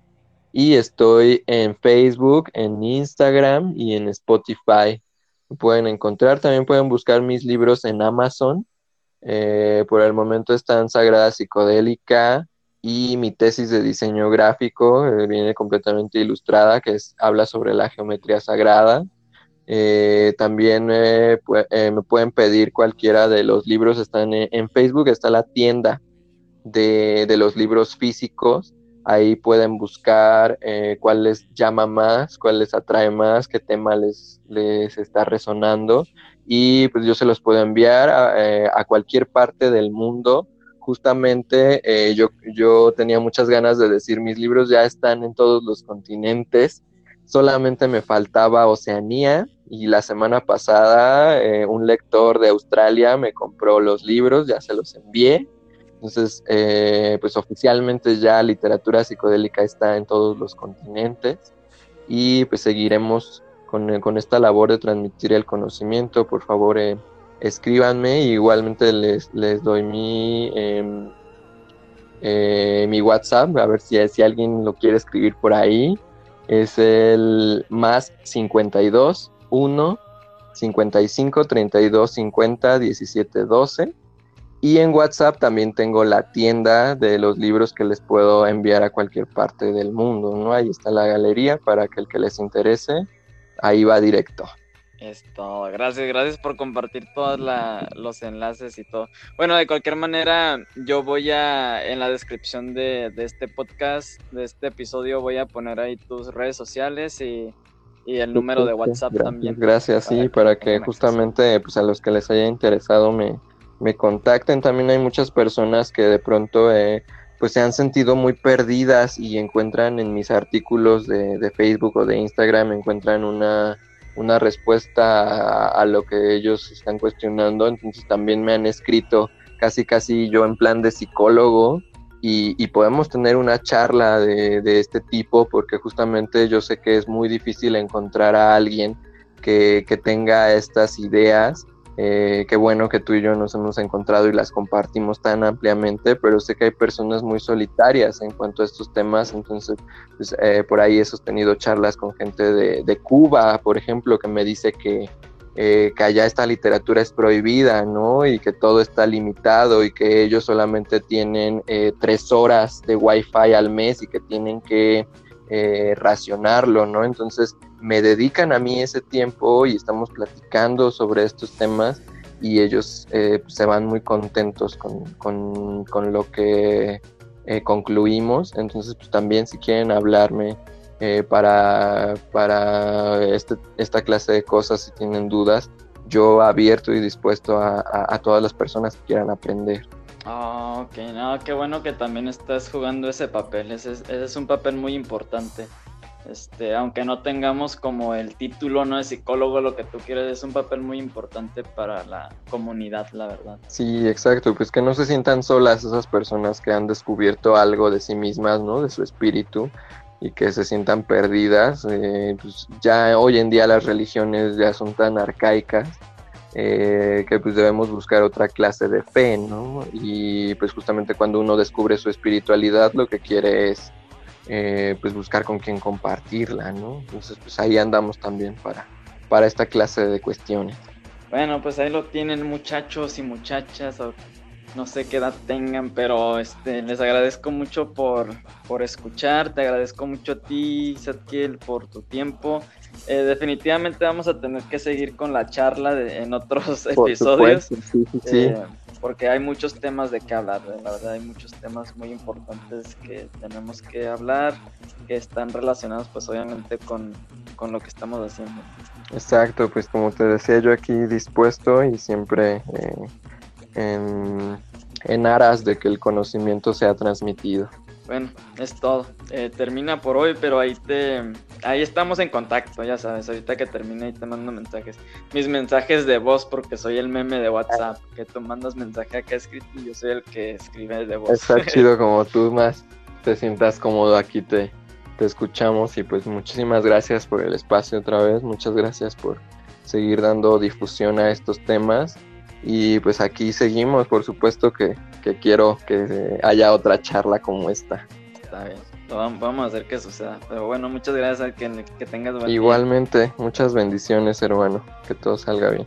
Y estoy en Facebook, en Instagram y en Spotify. Me pueden encontrar, también pueden buscar mis libros en Amazon. Eh, por el momento están Sagrada Psicodélica, y mi tesis de diseño gráfico eh, viene completamente ilustrada, que es, habla sobre la geometría sagrada. Eh, también eh, me pueden pedir cualquiera de los libros, están en, Facebook, está la tienda de, de, los libros físicos, ahí pueden buscar cuál les llama más, cuál les atrae más, qué tema les, les está resonando y pues yo se los puedo enviar a, a cualquier parte del mundo justamente eh, yo, yo tenía muchas ganas de decir, mis libros ya están en todos los continentes, solamente me faltaba Oceanía y la semana pasada eh, un lector de Australia me compró los libros, ya se los envié. Entonces, eh, pues oficialmente ya literatura psicodélica está en todos los continentes y pues seguiremos con, con esta labor de transmitir el conocimiento. Por favor, escríbanme igualmente les, les doy mi, em, eh, mi WhatsApp, a ver si, si alguien lo quiere escribir por ahí. Es el más 52 1 55 32 50 17 12. Y en WhatsApp también tengo la tienda de los libros que les puedo enviar a cualquier parte del mundo, ¿no? Ahí está la galería para que el que les interese, ahí va directo. Esto, gracias, gracias por compartir todos los enlaces y todo. Bueno, de cualquier manera, yo voy a, en la descripción de, este podcast, de este episodio, voy a poner ahí tus redes sociales y, el número de WhatsApp también. Gracias, sí, para que justamente pues, a los que les haya interesado me, me contacten. También hay muchas personas que de pronto eh, pues se han sentido muy perdidas y encuentran en mis artículos de, de Facebook o de Instagram, encuentran una una respuesta a, lo que ellos están cuestionando, entonces también me han escrito casi casi yo en plan de psicólogo y, podemos tener una charla de, este tipo porque justamente yo sé que es muy difícil encontrar a alguien que, tenga estas ideas. Eh, qué bueno que tú y yo nos hemos encontrado y las compartimos tan ampliamente, pero sé que hay personas muy solitarias en cuanto a estos temas, entonces pues, eh, por ahí he sostenido charlas con gente de, de Cuba, por ejemplo, que me dice que, eh, que allá esta literatura es prohibida, ¿no? Y que todo está limitado y que ellos solamente tienen eh, tres horas de wifi al mes y que tienen que eh, racionarlo, ¿no? Entonces me dedican a mí ese tiempo y estamos platicando sobre estos temas y ellos se van muy contentos con, lo que concluimos. Entonces, pues también si quieren hablarme eh, para, para este, esta clase de cosas si tienen dudas. Yo abierto y dispuesto a, a, todas las personas que quieran aprender. Oh, ok, no, qué bueno que también estás jugando ese papel. Ese es un papel muy importante. Este, aunque no tengamos como el título no de psicólogo, lo que tú quieres, es un papel muy importante para la comunidad, la verdad. Sí, exacto, pues que no se sientan solas esas personas que han descubierto algo de sí mismas, ¿no? De su espíritu, y que se sientan perdidas. Eh, pues ya hoy en día las religiones ya son tan arcaicas eh, que pues debemos buscar otra clase de fe, ¿no? Y pues justamente cuando uno descubre su espiritualidad lo que quiere es eh, pues buscar con quién compartirla, ¿no? Entonces pues ahí andamos también para, para esta clase de cuestiones. Bueno, pues ahí lo tienen muchachos y muchachas, no sé qué edad tengan, pero este, les agradezco mucho por, por escuchar, te agradezco mucho a ti, Satkiel, por tu tiempo. Eh, definitivamente vamos a tener que seguir con la charla en otros episodios. Eh, porque hay muchos temas de qué hablar, la verdad hay muchos temas muy importantes que tenemos que hablar, que están relacionados pues obviamente con, con lo que estamos haciendo. Exacto, pues como te decía yo aquí dispuesto y siempre eh, en, aras de que el conocimiento sea transmitido. Bueno, es todo. Eh, termina por hoy, pero ahí te, ahí estamos en contacto, ya sabes. Ahorita que termine y te mando mensajes. Mis mensajes de voz, porque soy el meme de WhatsApp, que tú mandas mensaje acá escrito y yo soy el que escribe de voz. Está chido como tú más te sientas cómodo aquí te, te escuchamos y pues muchísimas gracias por el espacio otra vez. Muchas gracias por seguir dando difusión a estos temas y pues aquí seguimos, por supuesto que, quiero que haya otra charla como esta. Está bien, vamos a hacer que suceda. Pero bueno, muchas gracias, que, que tengas buen Igualmente, muchas bendiciones, hermano, que todo salga bien.